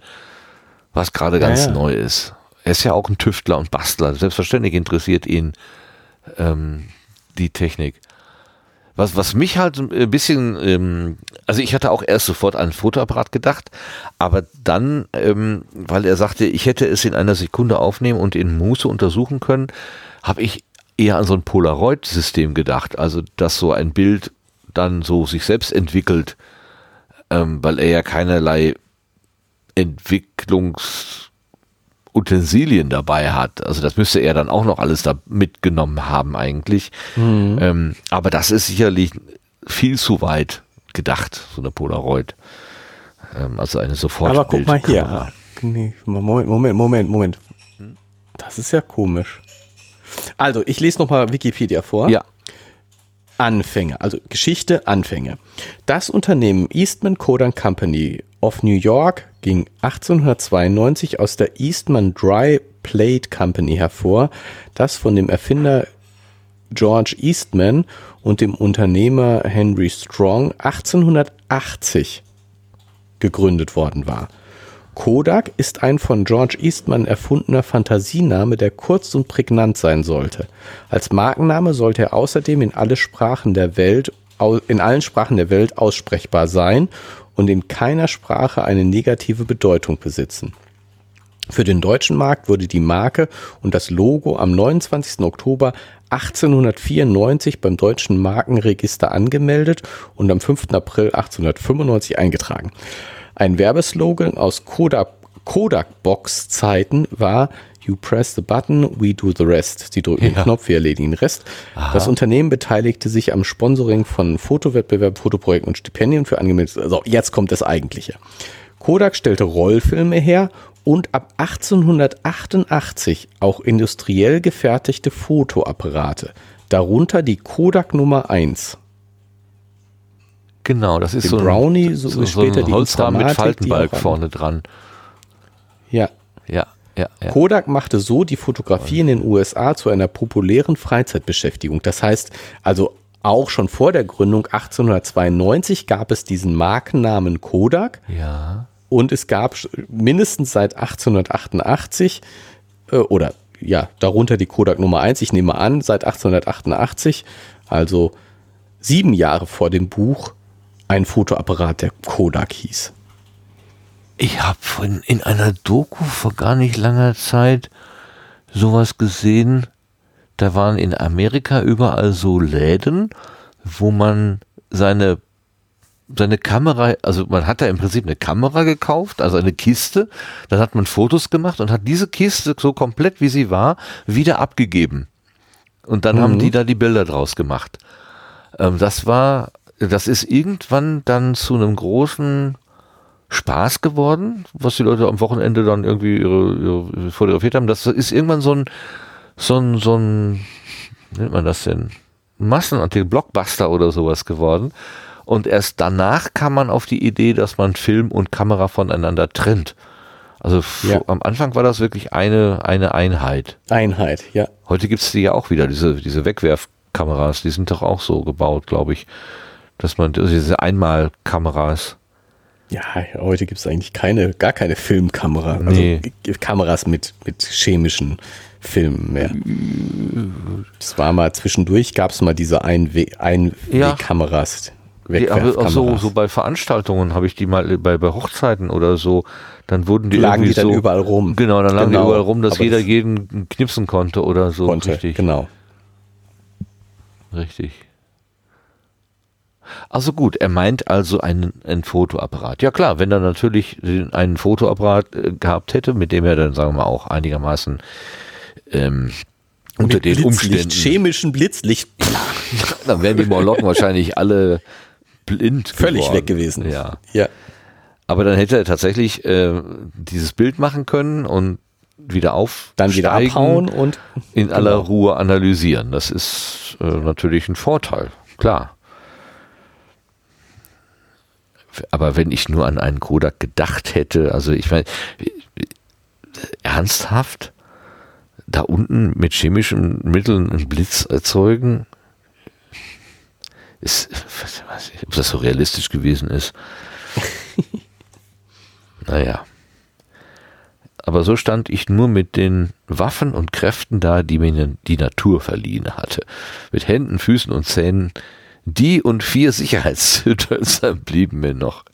Was gerade ganz ja, ja. neu ist. Er ist ja auch ein Tüftler und Bastler. Selbstverständlich interessiert ihn ähm, die Technik. Was, was mich halt ein bisschen, ähm, also ich hatte auch erst sofort an Fotoapparat gedacht, aber dann, ähm, weil er sagte, ich hätte es in einer Sekunde aufnehmen und in Muße untersuchen können, habe ich eher an so ein Polaroid-System gedacht, also dass so ein Bild dann so sich selbst entwickelt, ähm, weil er ja keinerlei Entwicklungs Utensilien dabei hat. Also das müsste er dann auch noch alles da mitgenommen haben eigentlich. Mhm. Ähm, aber das ist sicherlich viel zu weit gedacht, so eine Polaroid. Ähm, also eine sofort. Aber guck mal hier. Nee, Moment, Moment, Moment, Moment. Das ist ja komisch. Also, ich lese nochmal Wikipedia vor. Ja. Anfänge, also Geschichte, Anfänge. Das Unternehmen Eastman Kodak Company of New York ging 1892 aus der Eastman Dry Plate Company hervor, das von dem Erfinder George Eastman und dem Unternehmer Henry Strong 1880 gegründet worden war. Kodak ist ein von George Eastman erfundener Fantasiename, der kurz und prägnant sein sollte. Als Markenname sollte er außerdem in alle Sprachen der Welt in allen Sprachen der Welt aussprechbar sein und in keiner Sprache eine negative Bedeutung besitzen. Für den deutschen Markt wurde die Marke und das Logo am 29. Oktober 1894 beim deutschen Markenregister angemeldet und am 5. April 1895 eingetragen. Ein Werbeslogan aus Kodak, Kodak Box Zeiten war You press the button, we do the rest. Sie drücken ja. den Knopf, wir erledigen den Rest. Aha. Das Unternehmen beteiligte sich am Sponsoring von Fotowettbewerben, Fotoprojekten und Stipendien für angemeldete. Also jetzt kommt das Eigentliche. Kodak stellte Rollfilme her und ab 1888 auch industriell gefertigte Fotoapparate, darunter die Kodak Nummer 1. Genau, das ist Den so ein, Brownie, so, so später ein Holzrahmen mit Faltenbalg vorne dran. Ja. Ja, ja, ja. Kodak machte so die Fotografie in den USA zu einer populären Freizeitbeschäftigung. Das heißt, also auch schon vor der Gründung 1892 gab es diesen Markennamen Kodak. Ja. Und es gab mindestens seit 1888 äh, oder ja, darunter die Kodak Nummer 1, ich nehme an, seit 1888, also sieben Jahre vor dem Buch, ein Fotoapparat, der Kodak hieß. Ich habe in einer Doku vor gar nicht langer Zeit sowas gesehen. Da waren in Amerika überall so Läden, wo man seine seine Kamera, also man hat da im Prinzip eine Kamera gekauft, also eine Kiste, dann hat man Fotos gemacht und hat diese Kiste so komplett wie sie war wieder abgegeben. Und dann mhm. haben die da die Bilder draus gemacht. Ähm, das war das ist irgendwann dann zu einem großen Spaß geworden, was die Leute am Wochenende dann irgendwie ihre, ihre fotografiert haben. Das ist irgendwann so ein, so ein, so ein, nennt man das denn? Massenartikel, Blockbuster oder sowas geworden. Und erst danach kam man auf die Idee, dass man Film und Kamera voneinander trennt. Also ja. am Anfang war das wirklich eine, eine Einheit. Einheit, ja. Heute gibt es die ja auch wieder, diese, diese Wegwerfkameras, die sind doch auch so gebaut, glaube ich dass man also diese Einmalkameras. Ja, heute gibt es eigentlich keine, gar keine Filmkamera. Also nee. Kameras mit, mit chemischen Filmen mehr. Das war mal zwischendurch, gab es mal diese Einwegkameras. Ja. Die, aber so, so bei Veranstaltungen habe ich die mal bei, bei Hochzeiten oder so, dann wurden die lagen die dann so, überall rum. Genau, dann lagen genau. die überall rum, dass aber jeder das jeden knipsen konnte oder so. Konnte, Richtig. genau. Richtig. Also gut, er meint also einen, einen Fotoapparat. Ja klar, wenn er natürlich einen Fotoapparat äh, gehabt hätte, mit dem er dann, sagen wir mal, auch einigermaßen ähm, unter mit den Blitzlicht, Umständen. chemischen Blitzlicht. dann wären die Morlocken wahrscheinlich alle blind. Völlig geworden. weg gewesen. Ja. ja. Aber dann hätte er tatsächlich äh, dieses Bild machen können und wieder auf dann wieder abhauen und in aller genau. Ruhe analysieren. Das ist äh, natürlich ein Vorteil, klar aber wenn ich nur an einen Kodak gedacht hätte, also ich meine, ernsthaft, da unten mit chemischen Mitteln einen Blitz erzeugen, ist, was, ob das so realistisch gewesen ist. naja. Aber so stand ich nur mit den Waffen und Kräften da, die mir die Natur verliehen hatte. Mit Händen, Füßen und Zähnen die und vier Sicherheitszündhölzer blieben mir noch.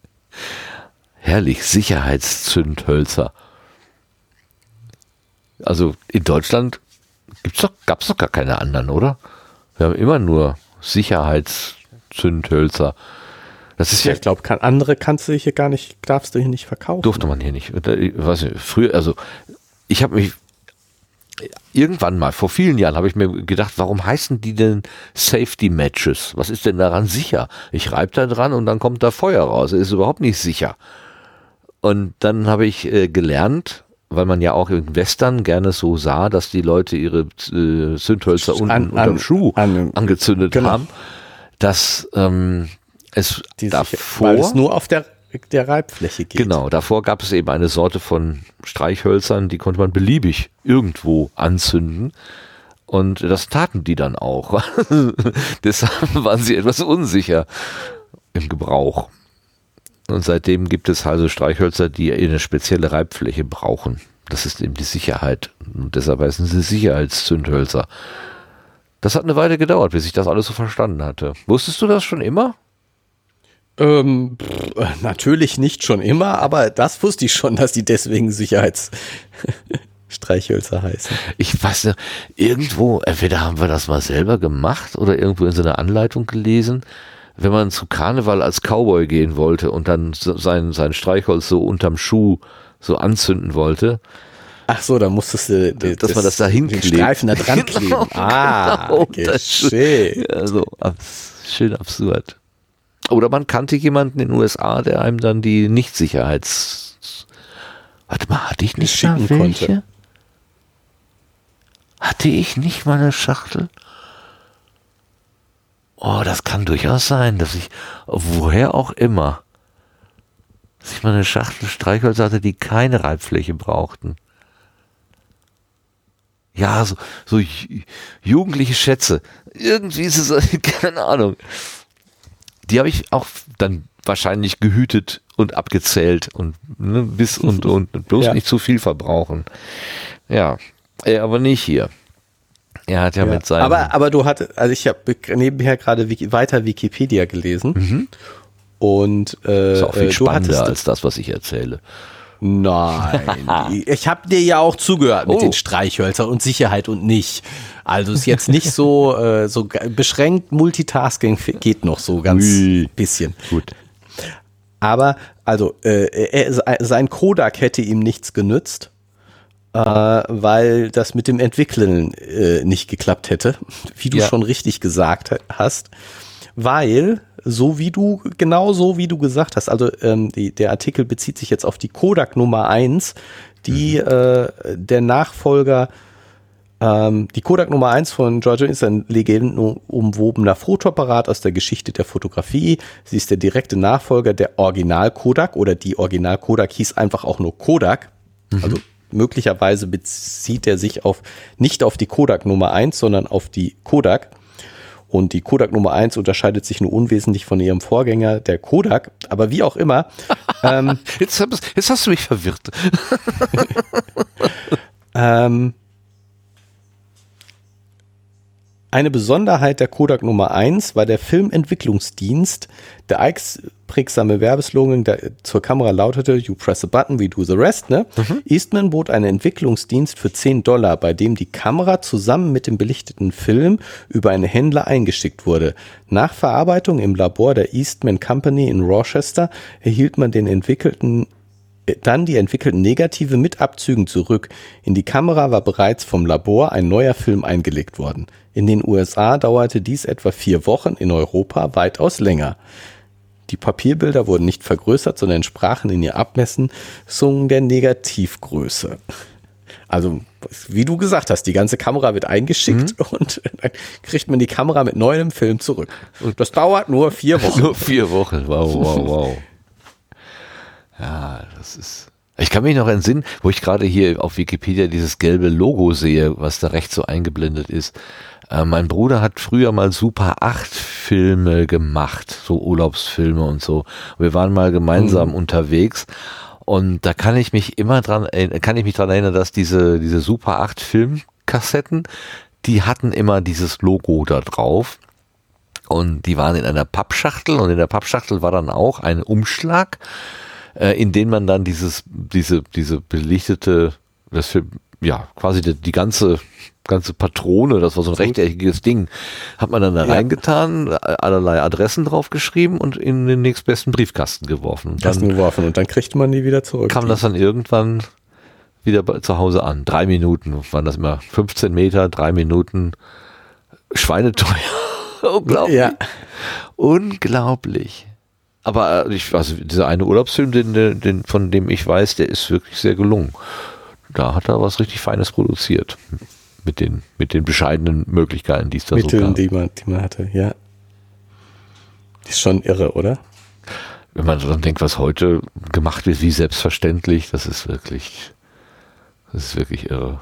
Herrlich, Sicherheitszündhölzer. Also in Deutschland gibt's doch, gab's doch gar keine anderen, oder? Wir haben immer nur Sicherheitszündhölzer. Das ist ja, ich glaube, kann, andere kannst du hier gar nicht, darfst du hier nicht verkaufen. Durfte man hier nicht. Weiß nicht früher, also ich habe mich irgendwann mal, vor vielen Jahren, habe ich mir gedacht, warum heißen die denn Safety Matches? Was ist denn daran sicher? Ich reibe da dran und dann kommt da Feuer raus. Das ist überhaupt nicht sicher. Und dann habe ich äh, gelernt, weil man ja auch in Western gerne so sah, dass die Leute ihre äh, Zündhölzer unten An- unterm Schuh an- angezündet genau. haben, dass ähm, es Die davor, weil es nur auf der, der Reibfläche geht. genau, davor gab es eben eine Sorte von Streichhölzern, die konnte man beliebig irgendwo anzünden. Und das taten die dann auch. Deshalb waren sie etwas unsicher im Gebrauch. Und seitdem gibt es also Streichhölzer, die eine spezielle Reibfläche brauchen. Das ist eben die Sicherheit. Und deshalb heißen sie Sicherheitszündhölzer. Das hat eine Weile gedauert, bis ich das alles so verstanden hatte. Wusstest du das schon immer? Ähm, pff, natürlich nicht schon immer, aber das wusste ich schon, dass die deswegen Sicherheitsstreichhölzer heißen. Ich weiß nicht, irgendwo, entweder haben wir das mal selber gemacht oder irgendwo in so einer Anleitung gelesen, wenn man zu Karneval als Cowboy gehen wollte und dann sein, sein Streichholz so unterm Schuh so anzünden wollte. Ach so, da musstest du d- Dass man das da den hinklebt. Streifen da dran kleben. Genau, ah, genau, das- geschickt. Ja, so abs schön absurd. Oder man kannte jemanden in den USA, der einem dann die Nicht-Sicherheits... Warte mal, hatte ich nicht Schicken welche? konnte. Hatte ich nicht mal eine Schachtel? Oh, das kann durchaus sein, dass ich, woher auch immer, dass ich mal eine Schachtel Streichholz hatte, die keine Reibfläche brauchten. Ja, so, so ju- jugendliche Schätze. Irgendwie ist es, keine Ahnung. Die habe ich auch dann wahrscheinlich gehütet und abgezählt und ne, bis und, und bloß Ja. nicht zu viel verbrauchen. Ja, äh, aber nicht hier. Er hat ja, Ja. mit seinem. aber, aber du hattest, also ich habe nebenher gerade Wiki, weiter Wikipedia gelesen. Und äh, ist auch viel äh, spannender hattest als das, was ich erzähle. Nein, ich habe dir ja auch zugehört mit Oh. den Streichhölzern und Sicherheit und nicht. Also ist jetzt nicht so äh, so beschränkt Multitasking geht noch so ganz Ui. bisschen. Gut. Aber also äh, er, se- sein Kodak hätte ihm nichts genützt, äh, weil das mit dem Entwickeln äh, nicht geklappt hätte, wie du Ja. schon richtig gesagt ha- hast. Weil, so wie du, genau so wie du gesagt hast, also ähm, die, der Artikel bezieht sich jetzt auf die Kodak Nummer 1, die äh, der Nachfolger ähm, die Kodak Nummer 1 von Giorgio ist ein legendenumwobener Fotoapparat aus der Geschichte der Fotografie. Sie ist der direkte Nachfolger der Original Kodak oder die Original Kodak hieß einfach auch nur Kodak. Also möglicherweise bezieht er sich auf nicht auf die Kodak Nummer 1, sondern auf die Kodak. Und die Kodak Nummer 1 unterscheidet sich nur unwesentlich von ihrem Vorgänger, der Kodak. Aber wie auch immer, ähm, Jetzt, jetzt hast du mich verwirrt. Ähm, eine Besonderheit der Kodak Nummer 1 war der Filmentwicklungsdienst. Der einprägsame Werbeslogan der zur Kamera lautete, You press a button, we do the rest. Ne? Eastman bot einen Entwicklungsdienst für 10 Dollar, bei dem die Kamera zusammen mit dem belichteten Film über einen Händler eingeschickt wurde. Nach Verarbeitung im Labor der Eastman Company in Rochester erhielt man den entwickelten dann die entwickelten Negative mit Abzügen zurück. In die Kamera war bereits vom Labor ein neuer Film eingelegt worden. In den USA dauerte dies etwa vier Wochen, in Europa weitaus länger. Die Papierbilder wurden nicht vergrößert, sondern entsprachen in ihr Abmessungen der Negativgröße. Also, wie du gesagt hast, die ganze Kamera wird eingeschickt und dann kriegt man die Kamera mit neuem Film zurück. Und das dauert nur vier Wochen. Nur vier Wochen. Wow, wow, wow. Ja, das ist. Ich kann mich noch entsinnen, wo ich gerade hier auf Wikipedia dieses gelbe Logo sehe, was da rechts so eingeblendet ist. Äh, mein Bruder hat früher mal Super 8 Filme gemacht, so Urlaubsfilme und so. Wir waren mal gemeinsam unterwegs und da kann ich mich immer dran, kann ich mich dran erinnern, dass diese, diese Super 8 Filmkassetten, die hatten immer dieses Logo da drauf. Und die waren in einer Pappschachtel und in der Pappschachtel war dann auch ein Umschlag, äh, in den man dann dieses, diese, diese belichtete, das für, ja, quasi die, die ganze, ganze Patrone, das war so ein rechteckiges Ding, hat man dann da Ja. reingetan, allerlei Adressen draufgeschrieben und in den nächstbesten Briefkasten geworfen. Dann geworfen und dann kriegt man die wieder zurück. kam das dann irgendwann wieder bei, zu Hause an. Drei Minuten waren das immer. 15 Meter, drei Minuten. Schweineteuer. Unglaublich. Ja. Unglaublich. Aber ich, also dieser eine Urlaubsfilm, den, den, von dem ich weiß, der ist wirklich sehr gelungen. Da hat er was richtig Feines produziert. Mit den, mit den bescheidenen Möglichkeiten, die es da Mitteln, so gab. die man, die man hatte, ja. Ist schon irre, oder? Wenn man dann denkt, was heute gemacht wird, wie selbstverständlich, das ist wirklich, das ist wirklich irre.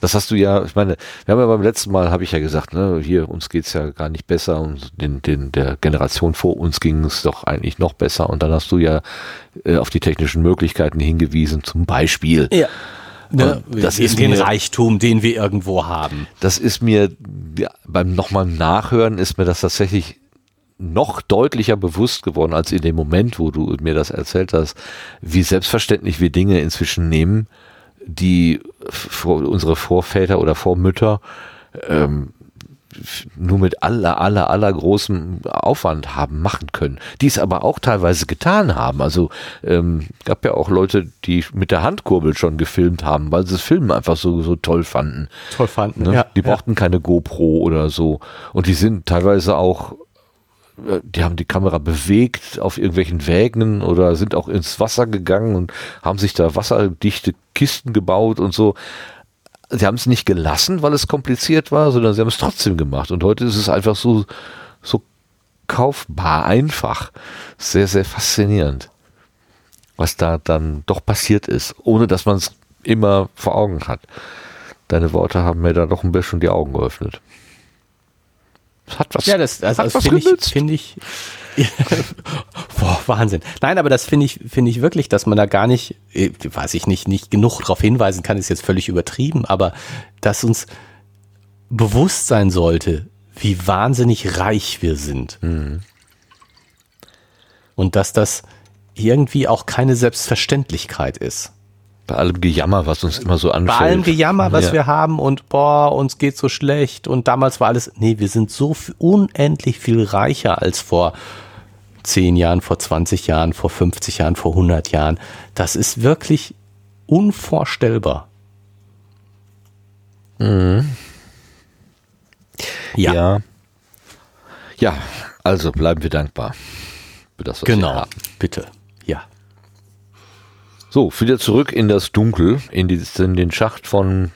Das hast du ja, ich meine, wir haben ja beim letzten Mal, habe ich ja gesagt, ne, hier, uns geht's ja gar nicht besser und den, den, der Generation vor uns ging es doch eigentlich noch besser und dann hast du ja äh, auf die technischen Möglichkeiten hingewiesen, zum Beispiel. Ja. Ne, das ist den mir- Reichtum, den wir irgendwo haben. Das ist mir, ja, beim nochmal Nachhören ist mir das tatsächlich noch deutlicher bewusst geworden als in dem Moment, wo du mir das erzählt hast, wie selbstverständlich wir Dinge inzwischen nehmen, die unsere Vorväter oder Vormütter ähm, nur mit aller, aller, aller großem Aufwand haben machen können, die es aber auch teilweise getan haben. Also ähm, gab ja auch Leute, die mit der Handkurbel schon gefilmt haben, weil sie das Filmen einfach so, so toll fanden. Toll fanden. Ne? Ja, die ja. brauchten keine GoPro oder so. Und die sind teilweise auch, die haben die Kamera bewegt auf irgendwelchen Wägen oder sind auch ins Wasser gegangen und haben sich da wasserdichte Kisten gebaut und so. Sie haben es nicht gelassen, weil es kompliziert war, sondern sie haben es trotzdem gemacht. Und heute ist es einfach so, so kaufbar, einfach. Sehr, sehr faszinierend, was da dann doch passiert ist, ohne dass man es immer vor Augen hat. Deine Worte haben mir da doch ein bisschen die Augen geöffnet. Hat was, Ja, das, also das finde ich, finde ich, boah, Wahnsinn. Nein, aber das finde ich, finde ich wirklich, dass man da gar nicht, äh, weiß ich nicht, nicht genug darauf hinweisen kann, ist jetzt völlig übertrieben, aber dass uns bewusst sein sollte, wie wahnsinnig reich wir sind. Mhm. Und dass das irgendwie auch keine Selbstverständlichkeit ist. Bei allem Gejammer, was uns immer so Bei anfällt. allem Gejammer, was Ja. wir haben und boah, uns geht so schlecht und damals war alles, nee, wir sind so unendlich viel reicher als vor 10 Jahren, vor 20 Jahren, vor 50 Jahren, vor 100 Jahren. Das ist wirklich unvorstellbar. Mhm. Ja, ja. Ja, also bleiben wir dankbar für das, was wir genau, haben. bitte. So, wieder zurück in das Dunkel, in, die, in den Schacht von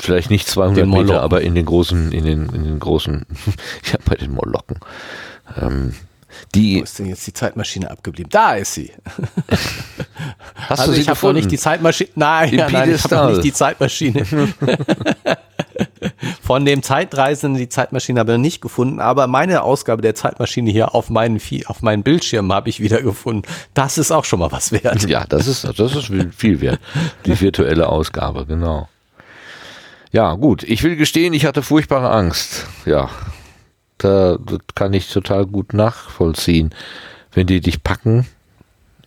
vielleicht nicht 200 Den Meter, aber in den großen, in den, in den großen, ja, bei den Molocken. Ähm, Wo die, ist denn jetzt die Zeitmaschine abgeblieben? Da ist sie. hast also du sie ich habe noch nicht die Zeitmaschine. Nein, ja, nein ich habe noch nicht die Zeitmaschine. Von dem Zeitreisenden die Zeitmaschine habe ich noch nicht gefunden, aber meine Ausgabe der Zeitmaschine hier auf meinen, auf meinen Bildschirm habe ich wieder gefunden. Das ist auch schon mal was wert. Ja, das ist, das ist viel wert. Die virtuelle Ausgabe, genau. Ja, gut. Ich will gestehen, ich hatte furchtbare Angst. Ja, da das kann ich total gut nachvollziehen, wenn die dich packen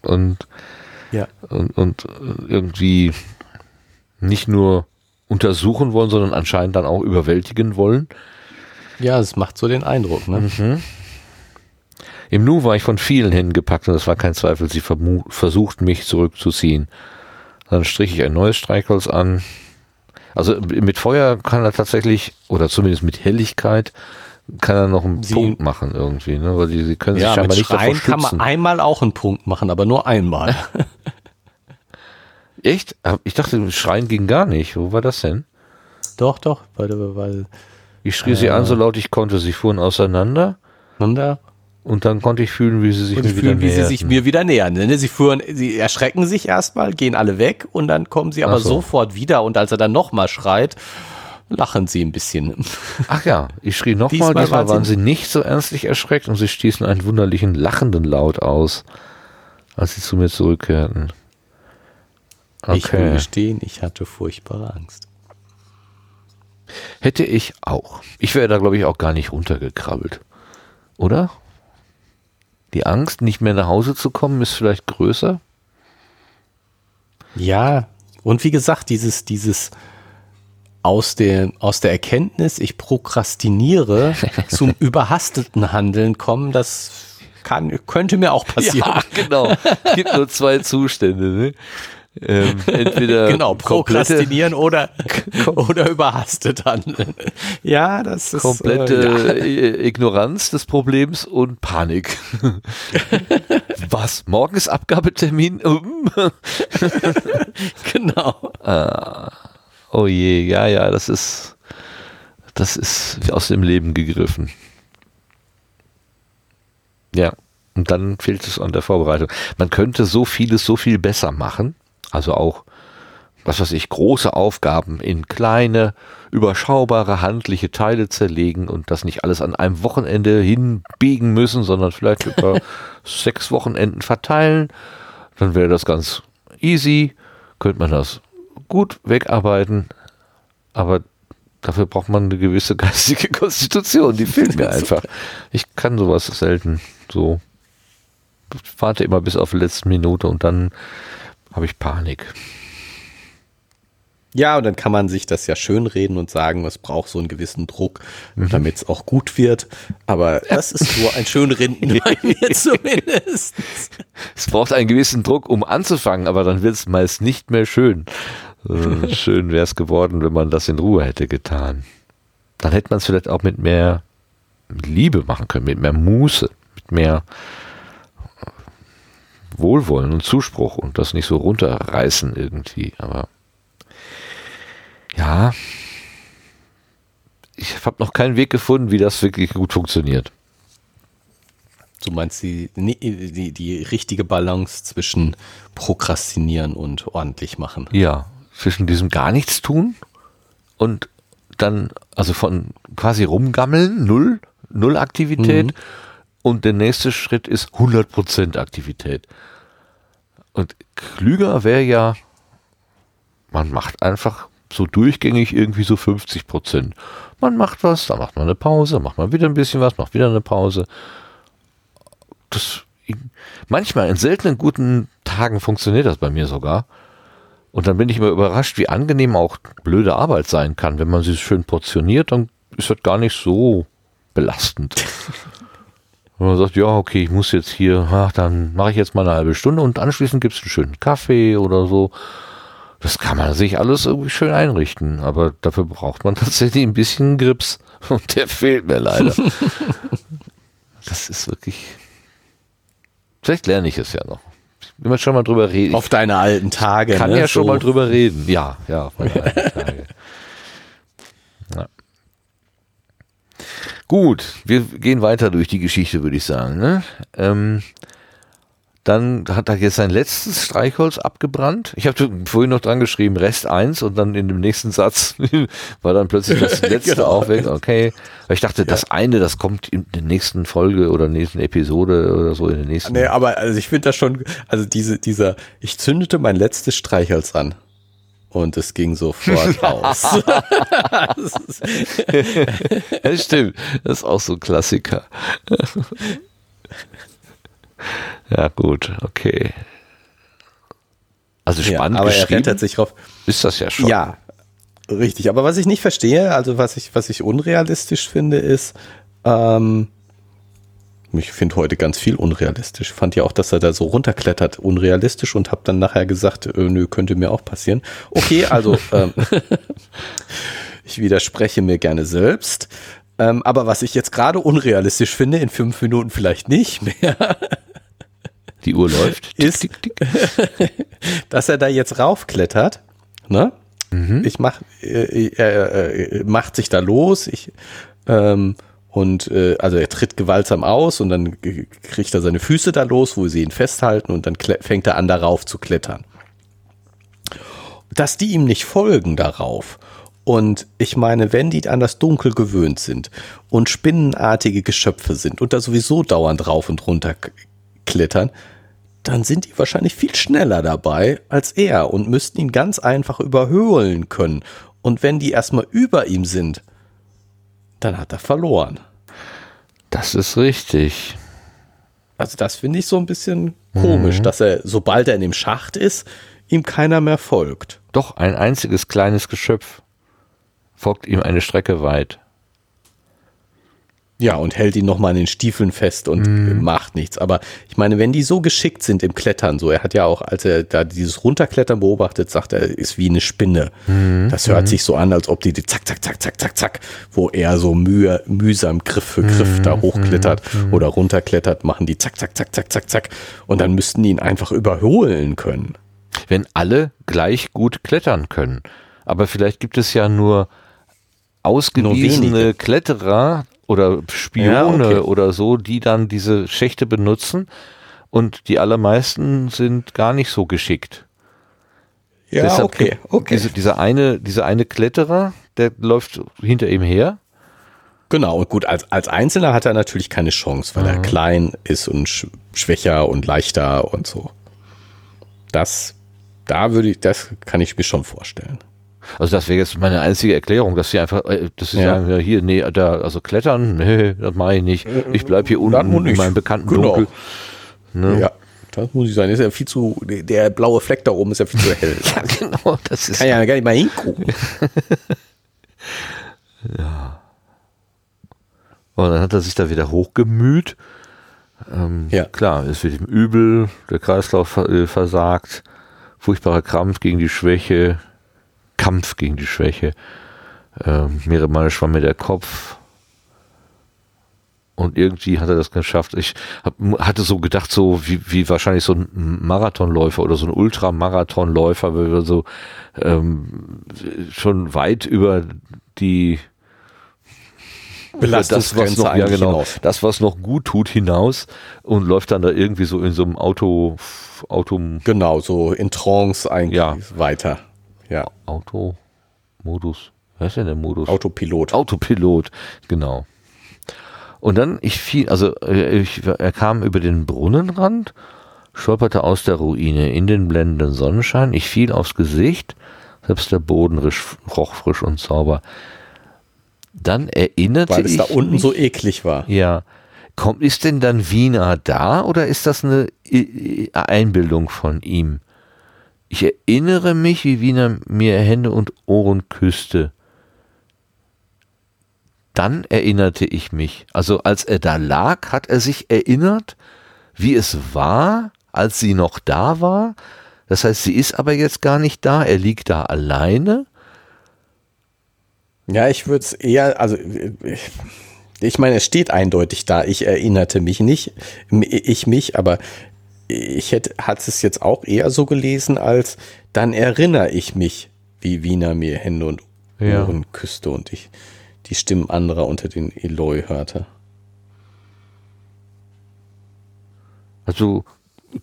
und, Ja. und, und irgendwie nicht nur untersuchen wollen, sondern anscheinend dann auch überwältigen wollen. Ja, es macht so den Eindruck, ne? Im Nu war ich von vielen Händen gepackt und es war kein Zweifel, sie versuchten mich zurückzuziehen. Dann strich ich ein neues Streichholz an. Also mit Feuer kann er tatsächlich, oder zumindest mit Helligkeit, kann er noch einen Sie- Punkt machen irgendwie, ne? weil die, sie können sich Ja, scheinbar mit nicht davor Schreien kann schützen. man einmal auch einen Punkt machen, aber nur einmal. Echt? Ich dachte, Schreien ging gar nicht. Wo war das denn? doch, doch, weil, weil Ich schrie sie an, so laut ich konnte. Sie fuhren auseinander und da und dann konnte ich fühlen, wie sie sich mir die wieder fühlen, wie sie sich mir wieder nähern. Ne? Sie führen, sie erschrecken sich erstmal, gehen alle weg und dann kommen sie aber so. sofort wieder und als er dann nochmal schreit, lachen sie ein bisschen. Ach ja, ich schrie nochmal, Diesmal diesmal, waren sie nicht so ernstlich erschreckt und sie stießen einen wunderlichen lachenden Laut aus, als sie zu mir zurückkehrten. Ich will Okay. gestehen, ich hatte furchtbare Angst. Hätte ich auch. Ich wäre da, glaube ich, auch gar nicht runtergekrabbelt. Oder? Die Angst, nicht mehr nach Hause zu kommen, ist vielleicht größer. Ja, und wie gesagt, dieses, dieses aus der, aus der Erkenntnis, ich prokrastiniere, zum überhasteten Handeln kommen, das kann, könnte mir auch passieren. genau. Es gibt nur zwei Zustände. Ne? Ähm, entweder genau, prokrastinieren oder, oder überhastet handeln. Ja, das ist komplette äh, ja. Ignoranz des Problems und Panik. Was? Morgen ist Abgabetermin? genau. Ah, oh je, ja, ja, das ist, das ist aus dem Leben gegriffen. Ja. Und dann fehlt es an der Vorbereitung. Man könnte so vieles so viel besser machen. Also auch, was weiß ich, große Aufgaben in kleine, überschaubare, handliche Teile zerlegen und das nicht alles an einem Wochenende hinbiegen müssen, sondern vielleicht über sechs Wochenenden verteilen. Dann wäre das ganz easy, könnte man das gut wegarbeiten, aber dafür braucht man eine gewisse geistige Konstitution, die fehlt mir einfach. Ich kann sowas selten so warte immer bis auf die letzte Minute und dann habe ich Panik. Ja, und dann kann man sich das ja schönreden und sagen, es braucht so einen gewissen Druck, mhm. damit es auch gut wird. Aber das ist nur ein Schönreden bei mir zumindest. Es braucht einen gewissen Druck, um anzufangen, aber dann wird es meist nicht mehr schön. Schön wäre es geworden, wenn man das in Ruhe hätte getan. Dann hätte man es vielleicht auch mit mehr Liebe machen können, mit mehr Muße, mit mehr Wohlwollen und Zuspruch und das nicht so runterreißen irgendwie. Aber ja, ich habe noch keinen Weg gefunden, wie das wirklich gut funktioniert. Du meinst die, die, die, richtige Balance zwischen Prokrastinieren und ordentlich machen? Ja, zwischen diesem gar nichts tun und dann, also von quasi rumgammeln, null, null Aktivität. Mhm. Und der nächste Schritt ist 100% Aktivität. Und klüger wäre ja, man macht einfach so durchgängig irgendwie so 50 Prozent. Man macht was, dann macht man eine Pause, macht man wieder ein bisschen was, macht wieder eine Pause. Das, manchmal in seltenen guten Tagen funktioniert das bei mir sogar. Und dann bin ich immer überrascht, wie angenehm auch blöde Arbeit sein kann. Wenn man sie schön portioniert, dann ist das gar nicht so belastend. Und man sagt, ja, okay, ich muss jetzt hier, ach, dann mache ich jetzt mal eine halbe Stunde und anschließend gibt es einen schönen Kaffee oder so. Das kann man sich alles irgendwie schön einrichten, aber dafür braucht man tatsächlich ein bisschen Grips und der fehlt mir leider. das ist wirklich. Vielleicht lerne ich es ja noch. Wenn man schon mal drüber reden. Auf deine alten Tage. Kann ne? ja schon so. mal drüber reden. Ja, ja, auf meine alten Tage. Gut, wir gehen weiter durch die Geschichte, würde ich sagen. Ne? Ähm, dann hat er jetzt sein letztes Streichholz abgebrannt. Ich habe vorhin noch dran geschrieben, Rest 1 und dann in dem nächsten Satz war dann plötzlich das letzte genau. auch weg. Okay. Ich dachte, ja. das eine, das kommt in der nächsten Folge oder nächsten Episode oder so in der nächsten. Nee, aber also ich finde das schon, also diese, dieser, ich zündete mein letztes Streichholz an und es ging sofort aus. das stimmt. Das ist auch so ein Klassiker. ja, gut, okay. Also spannend ja, aber er rettet sich drauf. Ist das ja schon. Ja, richtig. Aber was ich nicht verstehe, also was ich, was ich unrealistisch finde, ist, ähm, ich finde heute ganz viel unrealistisch. Fand ja auch, dass er da so runterklettert, unrealistisch und habe dann nachher gesagt, äh, nö, könnte mir auch passieren. Okay, also ähm, ich widerspreche mir gerne selbst. Ähm, aber was ich jetzt gerade unrealistisch finde, in fünf Minuten vielleicht nicht mehr. Die Uhr läuft. Ist, tick, tick, tick. dass er da jetzt raufklettert. Ne? Mhm. Ich mach, äh, er äh, macht sich da los. Ich ähm, und äh, also er tritt gewaltsam aus und dann kriegt er seine Füße da los, wo sie ihn festhalten und dann fängt er an darauf zu klettern. Dass die ihm nicht folgen darauf. Und ich meine, wenn die an das Dunkel gewöhnt sind und spinnenartige Geschöpfe sind und da sowieso dauernd rauf und runter klettern, dann sind die wahrscheinlich viel schneller dabei als er und müssten ihn ganz einfach überhöhlen können. Und wenn die erstmal über ihm sind, dann hat er verloren. Das ist richtig. Also das finde ich so ein bisschen komisch, mhm. dass er, sobald er in dem Schacht ist, ihm keiner mehr folgt. Doch, ein einziges kleines Geschöpf folgt ihm eine Strecke weit. Ja, und hält ihn nochmal in den Stiefeln fest und Mhm. macht nichts. Aber ich meine, wenn die so geschickt sind im Klettern, so, er hat ja auch, als er da dieses Runterklettern beobachtet, sagt er, ist wie eine Spinne. Mhm. Das hört sich so an, als ob die, die zack, zack, zack, zack, zack, zack, wo er so mühe, mühsam Griff für Griff Mhm. da hochklettert oder runterklettert, machen die zack, zack, zack, zack, zack, zack. Und dann müssten die ihn einfach überholen können. wenn alle gleich gut klettern können. Aber vielleicht gibt es ja nur ausgewiesene. Kletterer oder Spione Ja, okay. oder so, die dann diese Schächte benutzen und die allermeisten sind gar nicht so geschickt. Ja, Deshalb okay, okay. Diese, dieser eine, dieser eine Kletterer, der läuft hinter ihm her. Genau, und gut, als, als Einzelner hat er natürlich keine Chance, weil Mhm. er klein ist und sch schwächer und leichter und so. Das, da würde ich, das kann ich mir schon vorstellen. Also das wäre jetzt meine einzige Erklärung, dass sie einfach, äh, dass sie Ja. sagen, ja hier, nee, da, also klettern, nee, das mache ich nicht. Ich bleib hier Äh, unten in meinem bekannten Genau. Dunkel. Ne? Ja, das muss ich sagen. Ist ja viel zu, der blaue Fleck da oben ist ja viel zu hell. Ja, genau, das ist Kann ja gar nicht mal hingucken. Und dann hat er sich da wieder hochgemüht. Ähm, Ja. Klar, es wird ihm übel, der Kreislauf äh, versagt, furchtbarer Krampf gegen die Schwäche, Kampf gegen die Schwäche. Ähm, mehrere Male schwamm mir der Kopf. Und irgendwie hat er das geschafft. Ich hab, hatte so gedacht, so wie, wie wahrscheinlich so ein Marathonläufer oder so ein Ultramarathonläufer, weil wir so ähm, schon weit über die das, was Belastungsgrenze noch, ja, genau, hinaus. das, was noch gut tut, hinaus und läuft dann da irgendwie so in so einem Auto, Auto, Genau, so in Trance eigentlich Ja. weiter. Ja, Auto-Modus. Was ist denn der Modus? Autopilot. Autopilot, genau. Und dann, ich fiel, also äh, ich, er kam über den Brunnenrand, stolperte aus der Ruine in den blendenden Sonnenschein, ich fiel aufs Gesicht, selbst der Boden risch, roch frisch und sauber. Dann erinnerte Weil es ich da unten mich, so eklig war. Ja. Kommt, ist denn dann Wiener da oder ist das eine Einbildung von ihm? Ich erinnere mich, wie Wiener mir Hände und Ohren küsste. Dann erinnerte ich mich. Also als er da lag, hat er sich erinnert, wie es war, als sie noch da war. Das heißt, sie ist aber jetzt gar nicht da. Er liegt da alleine. Ja, ich würde es eher, also ich, ich meine, es steht eindeutig da. Ich erinnerte mich nicht, ich mich, aber ich hätte, hat es jetzt auch eher so gelesen als, dann erinnere ich mich, wie Wiener mir Hände und Ja. Ohren küsste und ich die Stimmen anderer unter den Eloi hörte. Also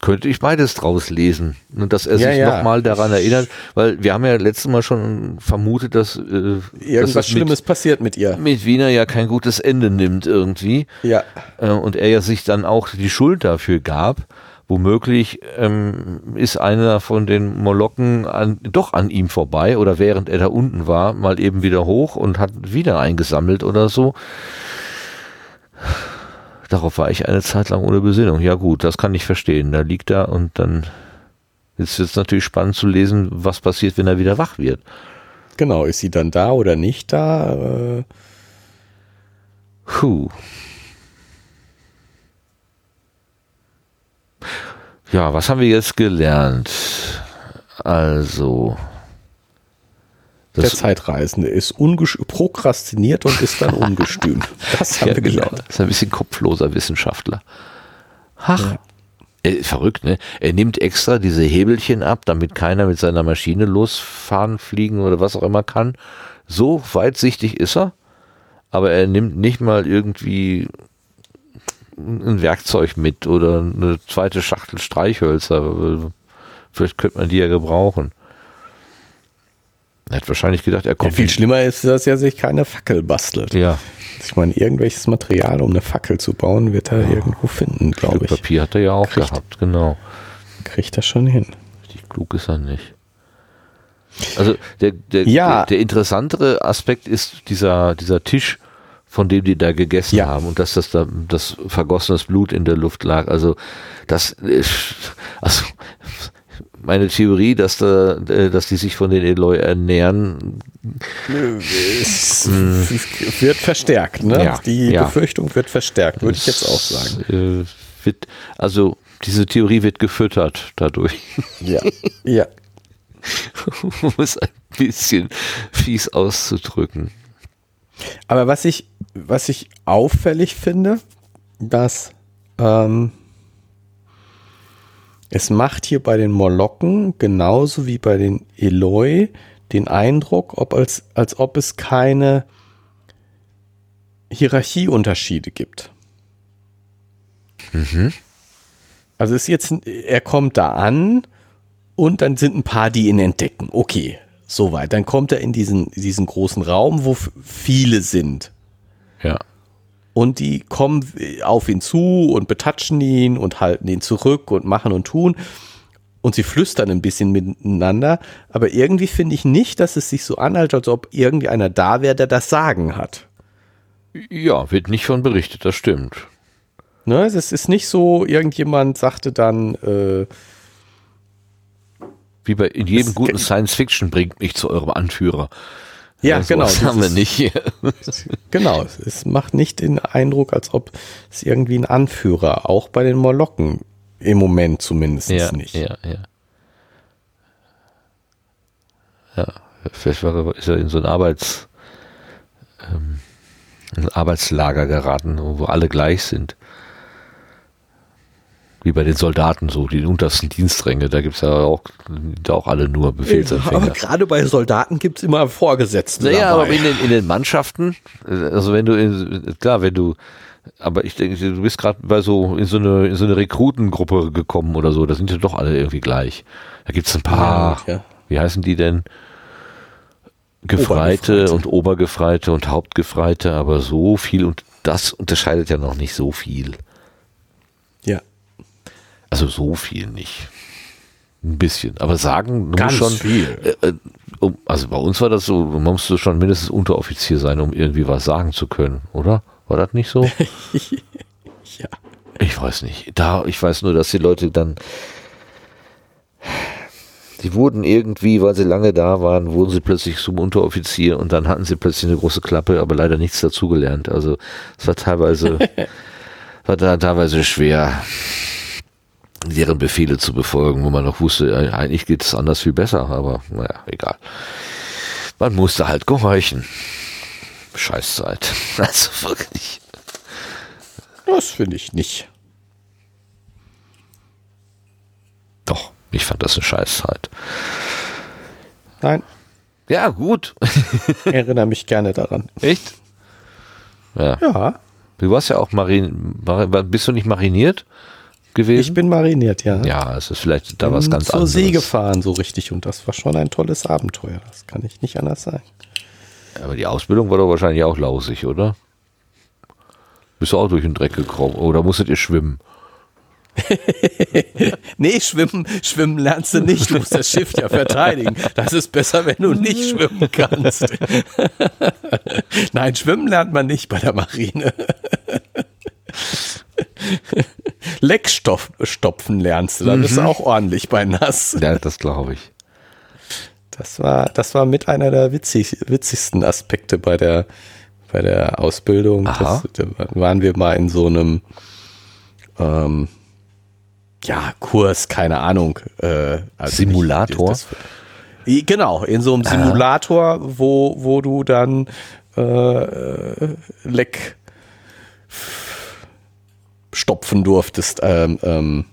könnte ich beides draus lesen. Und dass er Ja, sich ja. nochmal daran erinnert, weil wir haben ja letztes Mal schon vermutet, dass, äh, dass Irgendwas das Schlimmes passiert mit ihr. mit, mit Wiener ja kein gutes Ende nimmt irgendwie. Ja. Äh, und er ja sich dann auch die Schuld dafür gab. Womöglich ähm, ist einer von den Molokken an, doch an ihm vorbei oder während er da unten war, mal eben wieder hoch und hat wieder eingesammelt oder so. Darauf war ich eine Zeit lang ohne Besinnung. Ja gut, das kann ich verstehen. Da liegt er und dann ist jetzt natürlich spannend zu lesen, was passiert, wenn er wieder wach wird. Genau, ist sie dann da oder nicht da? Äh, Puh. Ja, was haben wir jetzt gelernt? Also. der Zeitreisende ist prokrastiniert und ist dann ungestüm. Das haben ja, wir genau. gelernt. Das ist ein bisschen kopfloser Wissenschaftler. Ach. Äh, verrückt, ne? Er nimmt extra diese Hebelchen ab, damit keiner mit seiner Maschine losfahren, fliegen oder was auch immer kann. So weitsichtig ist er, aber er nimmt nicht mal irgendwie ein Werkzeug mit oder eine zweite Schachtel Streichhölzer. Vielleicht könnte man die ja gebrauchen. Er hat wahrscheinlich gedacht, er Ja, kommt. viel schlimmer ist, dass er sich keine Fackel bastelt. ja, Ich meine, irgendwelches Material, um eine Fackel zu bauen, wird er irgendwo finden, glaube ich. Papier hat er ja auch Kriegt- gehabt, genau. Kriegt er schon hin. Richtig klug ist er nicht. Also der, der, Ja. der, der interessantere Aspekt ist dieser, dieser Tisch, von dem die da gegessen Ja. haben und dass das da das vergossenes Blut in der Luft lag. Also das ist, also meine Theorie, dass da, äh, dass die sich von den Eloy ernähren, es wird verstärkt, ne? Ja, Die ja. Befürchtung wird verstärkt, würde ich jetzt auch sagen. Äh, wird, also diese Theorie wird gefüttert dadurch, Ja. Ja. um es ein bisschen fies auszudrücken. Aber was ich, was ich auffällig finde, dass ähm, es macht hier bei den Molokken genauso wie bei den Eloi den Eindruck, ob als, als ob es keine Hierarchieunterschiede gibt. Also ist jetzt, er kommt da an und dann sind ein paar, die ihn entdecken. Okay, soweit. Dann kommt er in diesen, diesen großen Raum, wo viele sind. Ja. Und die kommen auf ihn zu und betatschen ihn und halten ihn zurück und machen und tun. Und sie flüstern ein bisschen miteinander. Aber irgendwie finde ich nicht, dass es sich so anhält, als ob irgendwie einer da wäre, der das Sagen hat. Ja, wird nicht von berichtet, das stimmt. Ne? Es ist nicht so, irgendjemand sagte dann, äh, Wie bei in jedem guten Science Fiction bringt mich zu eurem Anführer. ja, sowas genau. haben wir nicht hier. Genau, es macht nicht den Eindruck, als ob es irgendwie ein Anführer, auch bei den Molokken im Moment zumindest ja, nicht. ja, ja. Ja, vielleicht war ist er in so ein Arbeits, ähm, ein Arbeitslager geraten, wo alle gleich sind. Wie bei den Soldaten so, die untersten Dienstränge, da gibt's ja auch, da auch alle nur Aber Befehlsempfänger. gerade bei Soldaten gibt es immer Vorgesetzte. Naja, dabei. aber in den, in den Mannschaften, also wenn du, in, klar, wenn du, aber ich denke, du bist gerade bei so, in so eine, in so eine Rekrutengruppe gekommen oder so, da sind ja doch alle irgendwie gleich. Da gibt's ein paar, Ja, ja. wie heißen die denn? Gefreite Obergefreite. und Obergefreite und Hauptgefreite, aber so viel und das unterscheidet ja noch nicht so viel. Also so viel nicht. Ein bisschen. Aber sagen, du Ganz musst schon, viel. Äh, äh, um, also bei uns war das so, man musste schon mindestens Unteroffizier sein, um irgendwie was sagen zu können, oder? War das nicht so? ja. Ich weiß nicht. Da, ich weiß nur, dass die Leute dann, die wurden irgendwie, weil sie lange da waren, wurden sie plötzlich zum Unteroffizier und dann hatten sie plötzlich eine große Klappe, aber leider nichts dazugelernt. Also es war teilweise, war da teilweise schwer, deren Befehle zu befolgen, wo man noch wusste, äh, eigentlich geht es anders viel besser, aber naja, egal. Man musste halt gehorchen. Scheißzeit. Also wirklich. Das finde ich nicht. Doch, ich fand das eine Scheißzeit. Nein, Ja, gut. erinnere mich gerne daran. Echt? Ja. Ja, Du warst ja auch marin, mar- bist du nicht mariniert gewesen? ich bin mariniert, ja. ja, es ist vielleicht da was ganz zur anderes. See gefahren, so richtig. Und das war schon ein tolles Abenteuer. Das kann ich nicht anders sagen. Aber die Ausbildung war doch wahrscheinlich auch lausig, oder? Bist du auch durch den Dreck gekommen? Oder musstet ihr schwimmen? Nee, schwimmen, schwimmen lernst du nicht. Du musst das Schiff ja verteidigen. Das ist besser, wenn du nicht schwimmen kannst. Nein, schwimmen lernt man nicht bei der Marine. Leckstoff stopfen lernst du. Dann ist auch ordentlich bei nass. Ja, das glaube ich. Das war, das war mit einer der witzig, witzigsten Aspekte bei der, bei der Ausbildung. Das, da waren wir mal in so einem, ähm, ja, Kurs, keine Ahnung. Äh, also Simulator? nicht- das- genau, in so einem Simulator, wo, wo du dann äh, Leck stopfen durftest, ähm, ähm,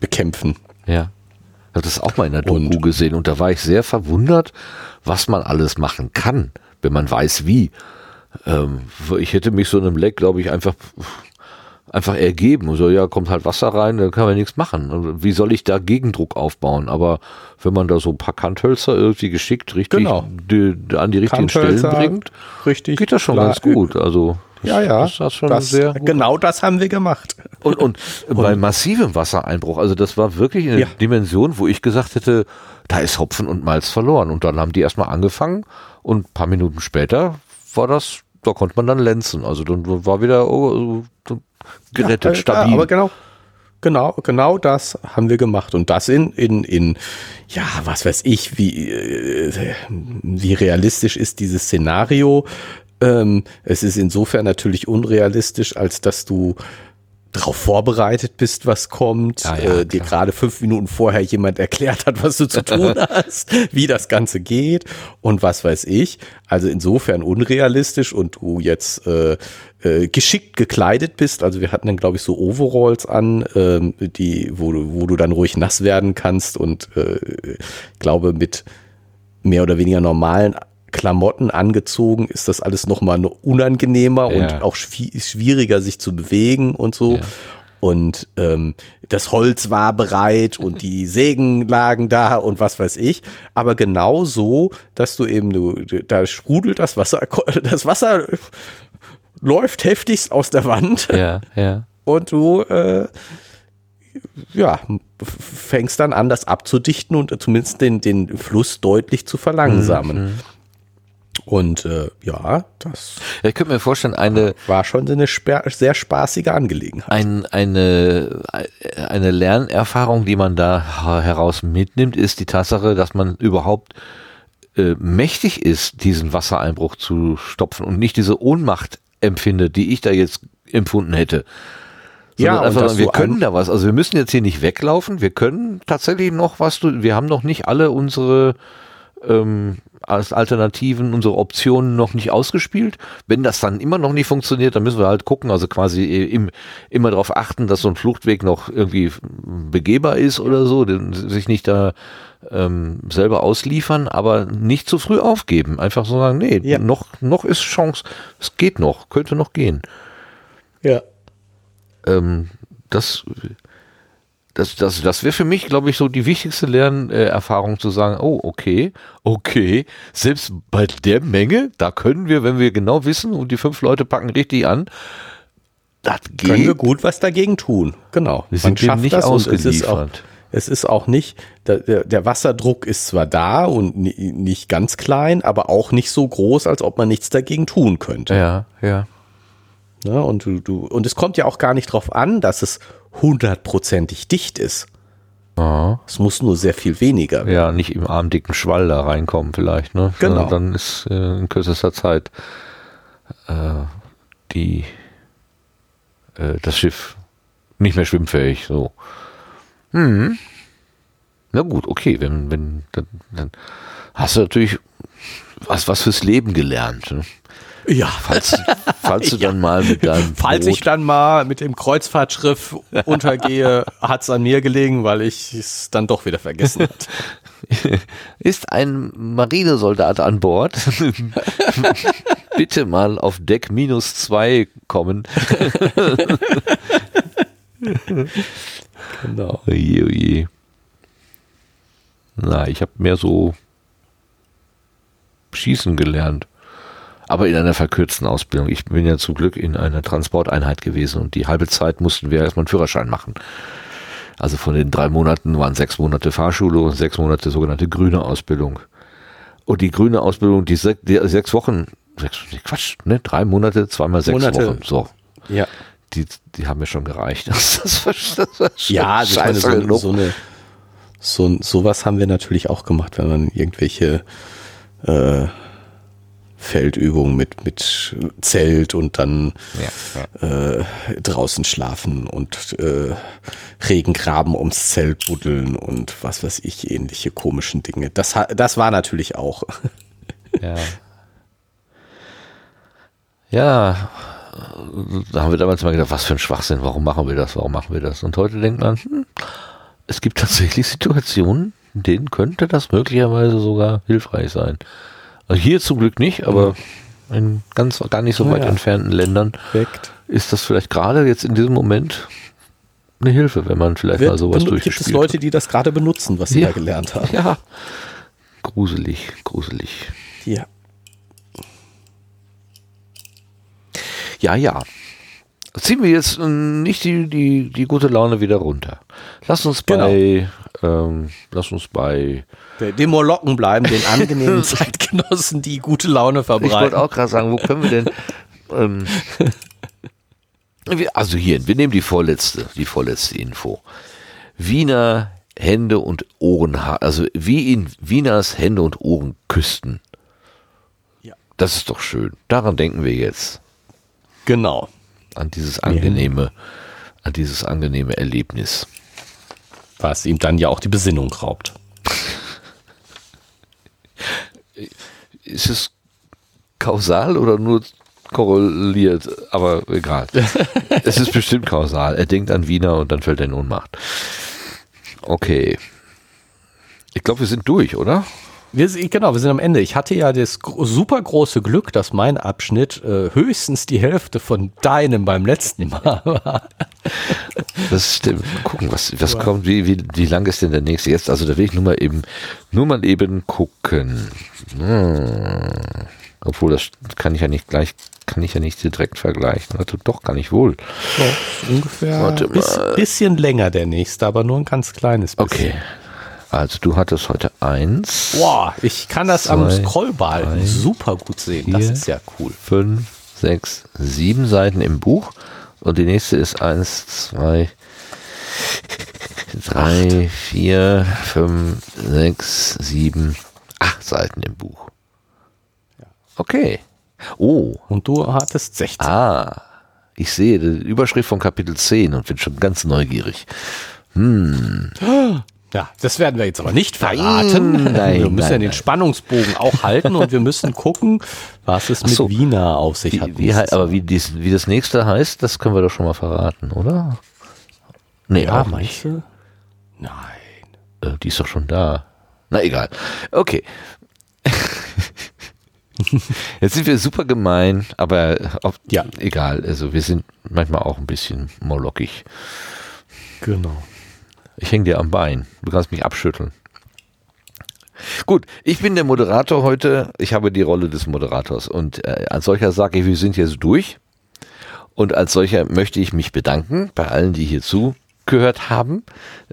bekämpfen. Ja. Ich habe das auch mal in der Doku Und- gesehen und da war ich sehr verwundert, was man alles machen kann, wenn man weiß wie. Ähm, ich hätte mich so einem Leck, glaube ich, einfach einfach ergeben. So, ja, kommt halt Wasser rein, dann kann man nichts machen. Wie soll ich da Gegendruck aufbauen? Aber wenn man da so ein paar Kanthölzer irgendwie geschickt richtig Genau. die, an die richtigen Stellen bringt, Richtig. geht das schon ganz gut. Also das, Ja, ja. das schon das, sehr gut genau das haben wir gemacht. und, und, bei massivem Wassereinbruch, also das war wirklich eine Ja. Dimension, wo ich gesagt hätte, da ist Hopfen und Malz verloren. Und dann haben die erstmal angefangen und ein paar Minuten später war das, da konnte man dann lenzen. Also dann war wieder oh, so gerettet, ja, stabil. Aber genau. Genau, genau das haben wir gemacht. Und das in, in, in, ja, was weiß ich, wie, äh, wie realistisch ist dieses Szenario. Ähm, es ist insofern natürlich unrealistisch, als dass du darauf vorbereitet bist, was kommt, Ja, ja, äh, dir gerade fünf Minuten vorher jemand erklärt hat, was du zu tun hast, wie das Ganze geht und was weiß ich. Also insofern unrealistisch und du jetzt äh, äh, geschickt gekleidet bist. Also wir hatten dann, glaube ich, so Overalls an, ähm, die, wo du, wo du dann ruhig nass werden kannst und äh, glaube mit mehr oder weniger normalen Klamotten angezogen ist das alles noch mal unangenehmer Ja. und auch schwi- schwieriger sich zu bewegen und so. Ja. Und ähm, das Holz war bereit und die Sägen lagen da und was weiß ich. Aber genau so, dass du eben, du, da sprudelt das Wasser, das Wasser läuft heftigst aus der Wand Ja, ja. und du äh, ja, fängst dann an, das abzudichten und zumindest den, den Fluss deutlich zu verlangsamen. Und äh, ja, das Ja, Ich könnte mir vorstellen, eine, war schon eine sehr spaßige Angelegenheit. ein, eine, eine Lernerfahrung, die man da heraus mitnimmt, ist die Tatsache, dass man überhaupt äh, mächtig ist, diesen Wassereinbruch zu stopfen und nicht diese Ohnmacht empfindet, die ich da jetzt empfunden hätte. Ja, Sondern einfach, sagen, wir können da was. Also wir müssen jetzt hier nicht weglaufen. Wir können tatsächlich noch was. Wir haben noch nicht alle unsere ähm, als Alternativen, unsere Optionen noch nicht ausgespielt. Wenn das dann immer noch nicht funktioniert, dann müssen wir halt gucken, also quasi im, immer darauf achten, dass so ein Fluchtweg noch irgendwie begehbar ist oder so, sich nicht da ähm, selber ausliefern, aber nicht zu früh aufgeben. Einfach so sagen, nee, Ja. noch, noch ist Chance, es geht noch, könnte noch gehen. Ja. Ähm, das das, das, das wäre für mich, glaube ich, so die wichtigste Lernerfahrung zu sagen, oh, okay, okay, selbst bei der Menge, da können wir, wenn wir genau wissen und die fünf Leute packen richtig an, das Können wir geht. gut was dagegen tun. Genau. Wir sind dem nicht und es ist auch, ausgeliefert. es ist auch nicht, der, Wasserdruck ist zwar da und ni- nicht ganz klein, aber auch nicht so groß, als ob man nichts dagegen tun könnte. Ja, ja. Ne? Und, du, du, und es kommt ja auch gar nicht drauf an, dass es hundertprozentig dicht ist. Ja, Es muss nur sehr viel weniger werden. ja, nicht im armdicken Schwall da reinkommen vielleicht, ne? Genau. Dann ist äh, in kürzester Zeit äh, die äh, das Schiff nicht mehr schwimmfähig, so. Hm. Na gut, okay, wenn, wenn, dann, dann hast du natürlich was, was fürs Leben gelernt. Ne? Ja. Falls, falls du dann mal mit deinem Falls ich dann mal mit dem Kreuzfahrtschiff untergehe, hat es an mir gelegen, weil ich es dann doch wieder vergessen hatte. ist ein Marinesoldat an Bord, bitte mal auf Deck minus zwei kommen. Genau. Oje, oje. Na, ich habe mehr so Schießen gelernt. Aber in einer verkürzten Ausbildung. Ich bin ja zum Glück in einer Transporteinheit gewesen und die halbe Zeit mussten wir erstmal einen Führerschein machen. Also von den drei Monaten waren sechs Monate Fahrschule und sechs Monate sogenannte grüne Ausbildung. Und die grüne Ausbildung, die, sech, die sechs Wochen, sechs, Quatsch, ne? Drei Monate, zweimal sechs Monate. Wochen. So. Ja. Die, die haben mir schon gereicht. Das, das, war, das war schon Ja, also ich meine, so, genug. so eine, so, sowas haben wir natürlich auch gemacht, wenn man irgendwelche äh, Feldübungen mit, mit Zelt und dann Ja, äh, draußen schlafen und äh, Regengraben ums Zelt buddeln und was weiß ich, ähnliche komischen Dinge. Das, das war natürlich auch. Ja. Ja, da haben wir damals mal gedacht, was für ein Schwachsinn, warum machen wir das, warum machen wir das? Und heute denkt man, hm, es gibt tatsächlich Situationen, in denen könnte das möglicherweise sogar hilfreich sein. Also hier zum Glück nicht, aber in ganz gar nicht so Ja, weit ja. entfernten Ländern Perfekt. ist das vielleicht gerade jetzt in diesem Moment eine Hilfe, wenn man vielleicht mal sowas Wird, gibt es Leute, die das gerade benutzen, was sie Ja. da gelernt haben? Ja, gruselig, gruselig. Ja. Ja, ja. Ziehen wir jetzt äh, nicht die, die, die gute Laune wieder runter. Lass uns bei, ähm, lass uns bei, Dem Molocken bleiben, den angenehmen Zeitgenossen, die gute Laune ich wollte verbreiten. auch gerade sagen, wo können wir denn, ähm, Wir- Also hier, wir nehmen die vorletzte, die vorletzte Info. Wiener Hände und Ohren, also wie in Wieners Hände und Ohren küssten. Ja. Das ist doch schön. Daran denken wir jetzt. Genau. An dieses angenehme, an dieses angenehme Erlebnis. Was ihm dann ja auch die Besinnung raubt. Ist es kausal oder nur korreliert? Aber egal. es ist bestimmt kausal. Er denkt an Wiener und dann fällt er in Ohnmacht. Okay. Ich glaube, wir sind durch, oder? Wir, genau, wir sind am Ende. Ich hatte ja das super große Glück, dass mein Abschnitt äh, höchstens die Hälfte von deinem beim letzten Mal war. Das stimmt. Mal gucken, was, was kommt, wie, wie, wie lang ist denn der nächste jetzt? Also da will ich nur mal eben, nur mal eben gucken. Hm. Obwohl, das kann ich ja nicht gleich, kann ich ja nicht direkt vergleichen. Also doch, kann ich wohl. So, ungefähr ein bisschen länger der nächste, aber nur ein ganz kleines bisschen. Okay. Also du hattest heute eins, Boah, ich kann das am Zwei, Scrollball drei, super gut sehen. Das vier. ist ja cool. fünf, sechs, sieben Seiten im Buch. Und die nächste ist eins, zwei, drei, vier, fünf, sechs, sieben, acht Seiten im Buch. Okay. Oh, Und du hattest 16. ah, ich sehe die Überschrift von Kapitel 10 und bin schon ganz neugierig. Ja, das werden wir jetzt aber nicht verraten. nein, wir müssen nein, ja den nein. Spannungsbogen auch halten und wir müssen gucken, was es so. mit Wiener auf sich hat. Wie, wie, hei- aber wie, dies, wie das nächste heißt, das können wir doch schon mal verraten, oder? Nee, ja, auch nicht. Nein. Äh, die ist doch schon da. Na egal. Okay. Jetzt sind wir super gemein, aber auf, Ja. egal. Also wir sind manchmal auch ein bisschen molockig. Genau. Ich hänge dir am Bein. Du kannst mich abschütteln. Gut, ich bin der Moderator heute. Ich habe die Rolle des Moderators. Und äh, als solcher sage ich, wir sind jetzt durch. Und als solcher möchte ich mich bedanken bei allen, die hier zugehört haben,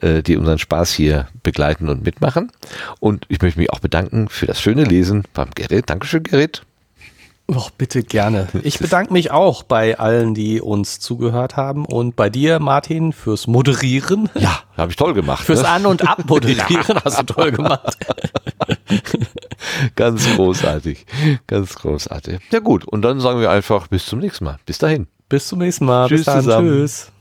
äh, die unseren Spaß hier begleiten und mitmachen. Und ich möchte mich auch bedanken für das schöne Lesen beim Gerrit. Dankeschön, Gerrit. Och, bitte gerne. Ich bedanke mich auch bei allen, die uns zugehört haben und bei dir, Martin, fürs Moderieren. Ja, habe ich toll gemacht. Fürs ne? An- und Abmoderieren hast du toll gemacht. Ganz großartig. Ganz großartig. Ja gut, und dann sagen wir einfach bis zum nächsten Mal. Bis dahin. Bis zum nächsten Mal. Tschüss Bis dann. zusammen. Tschüss.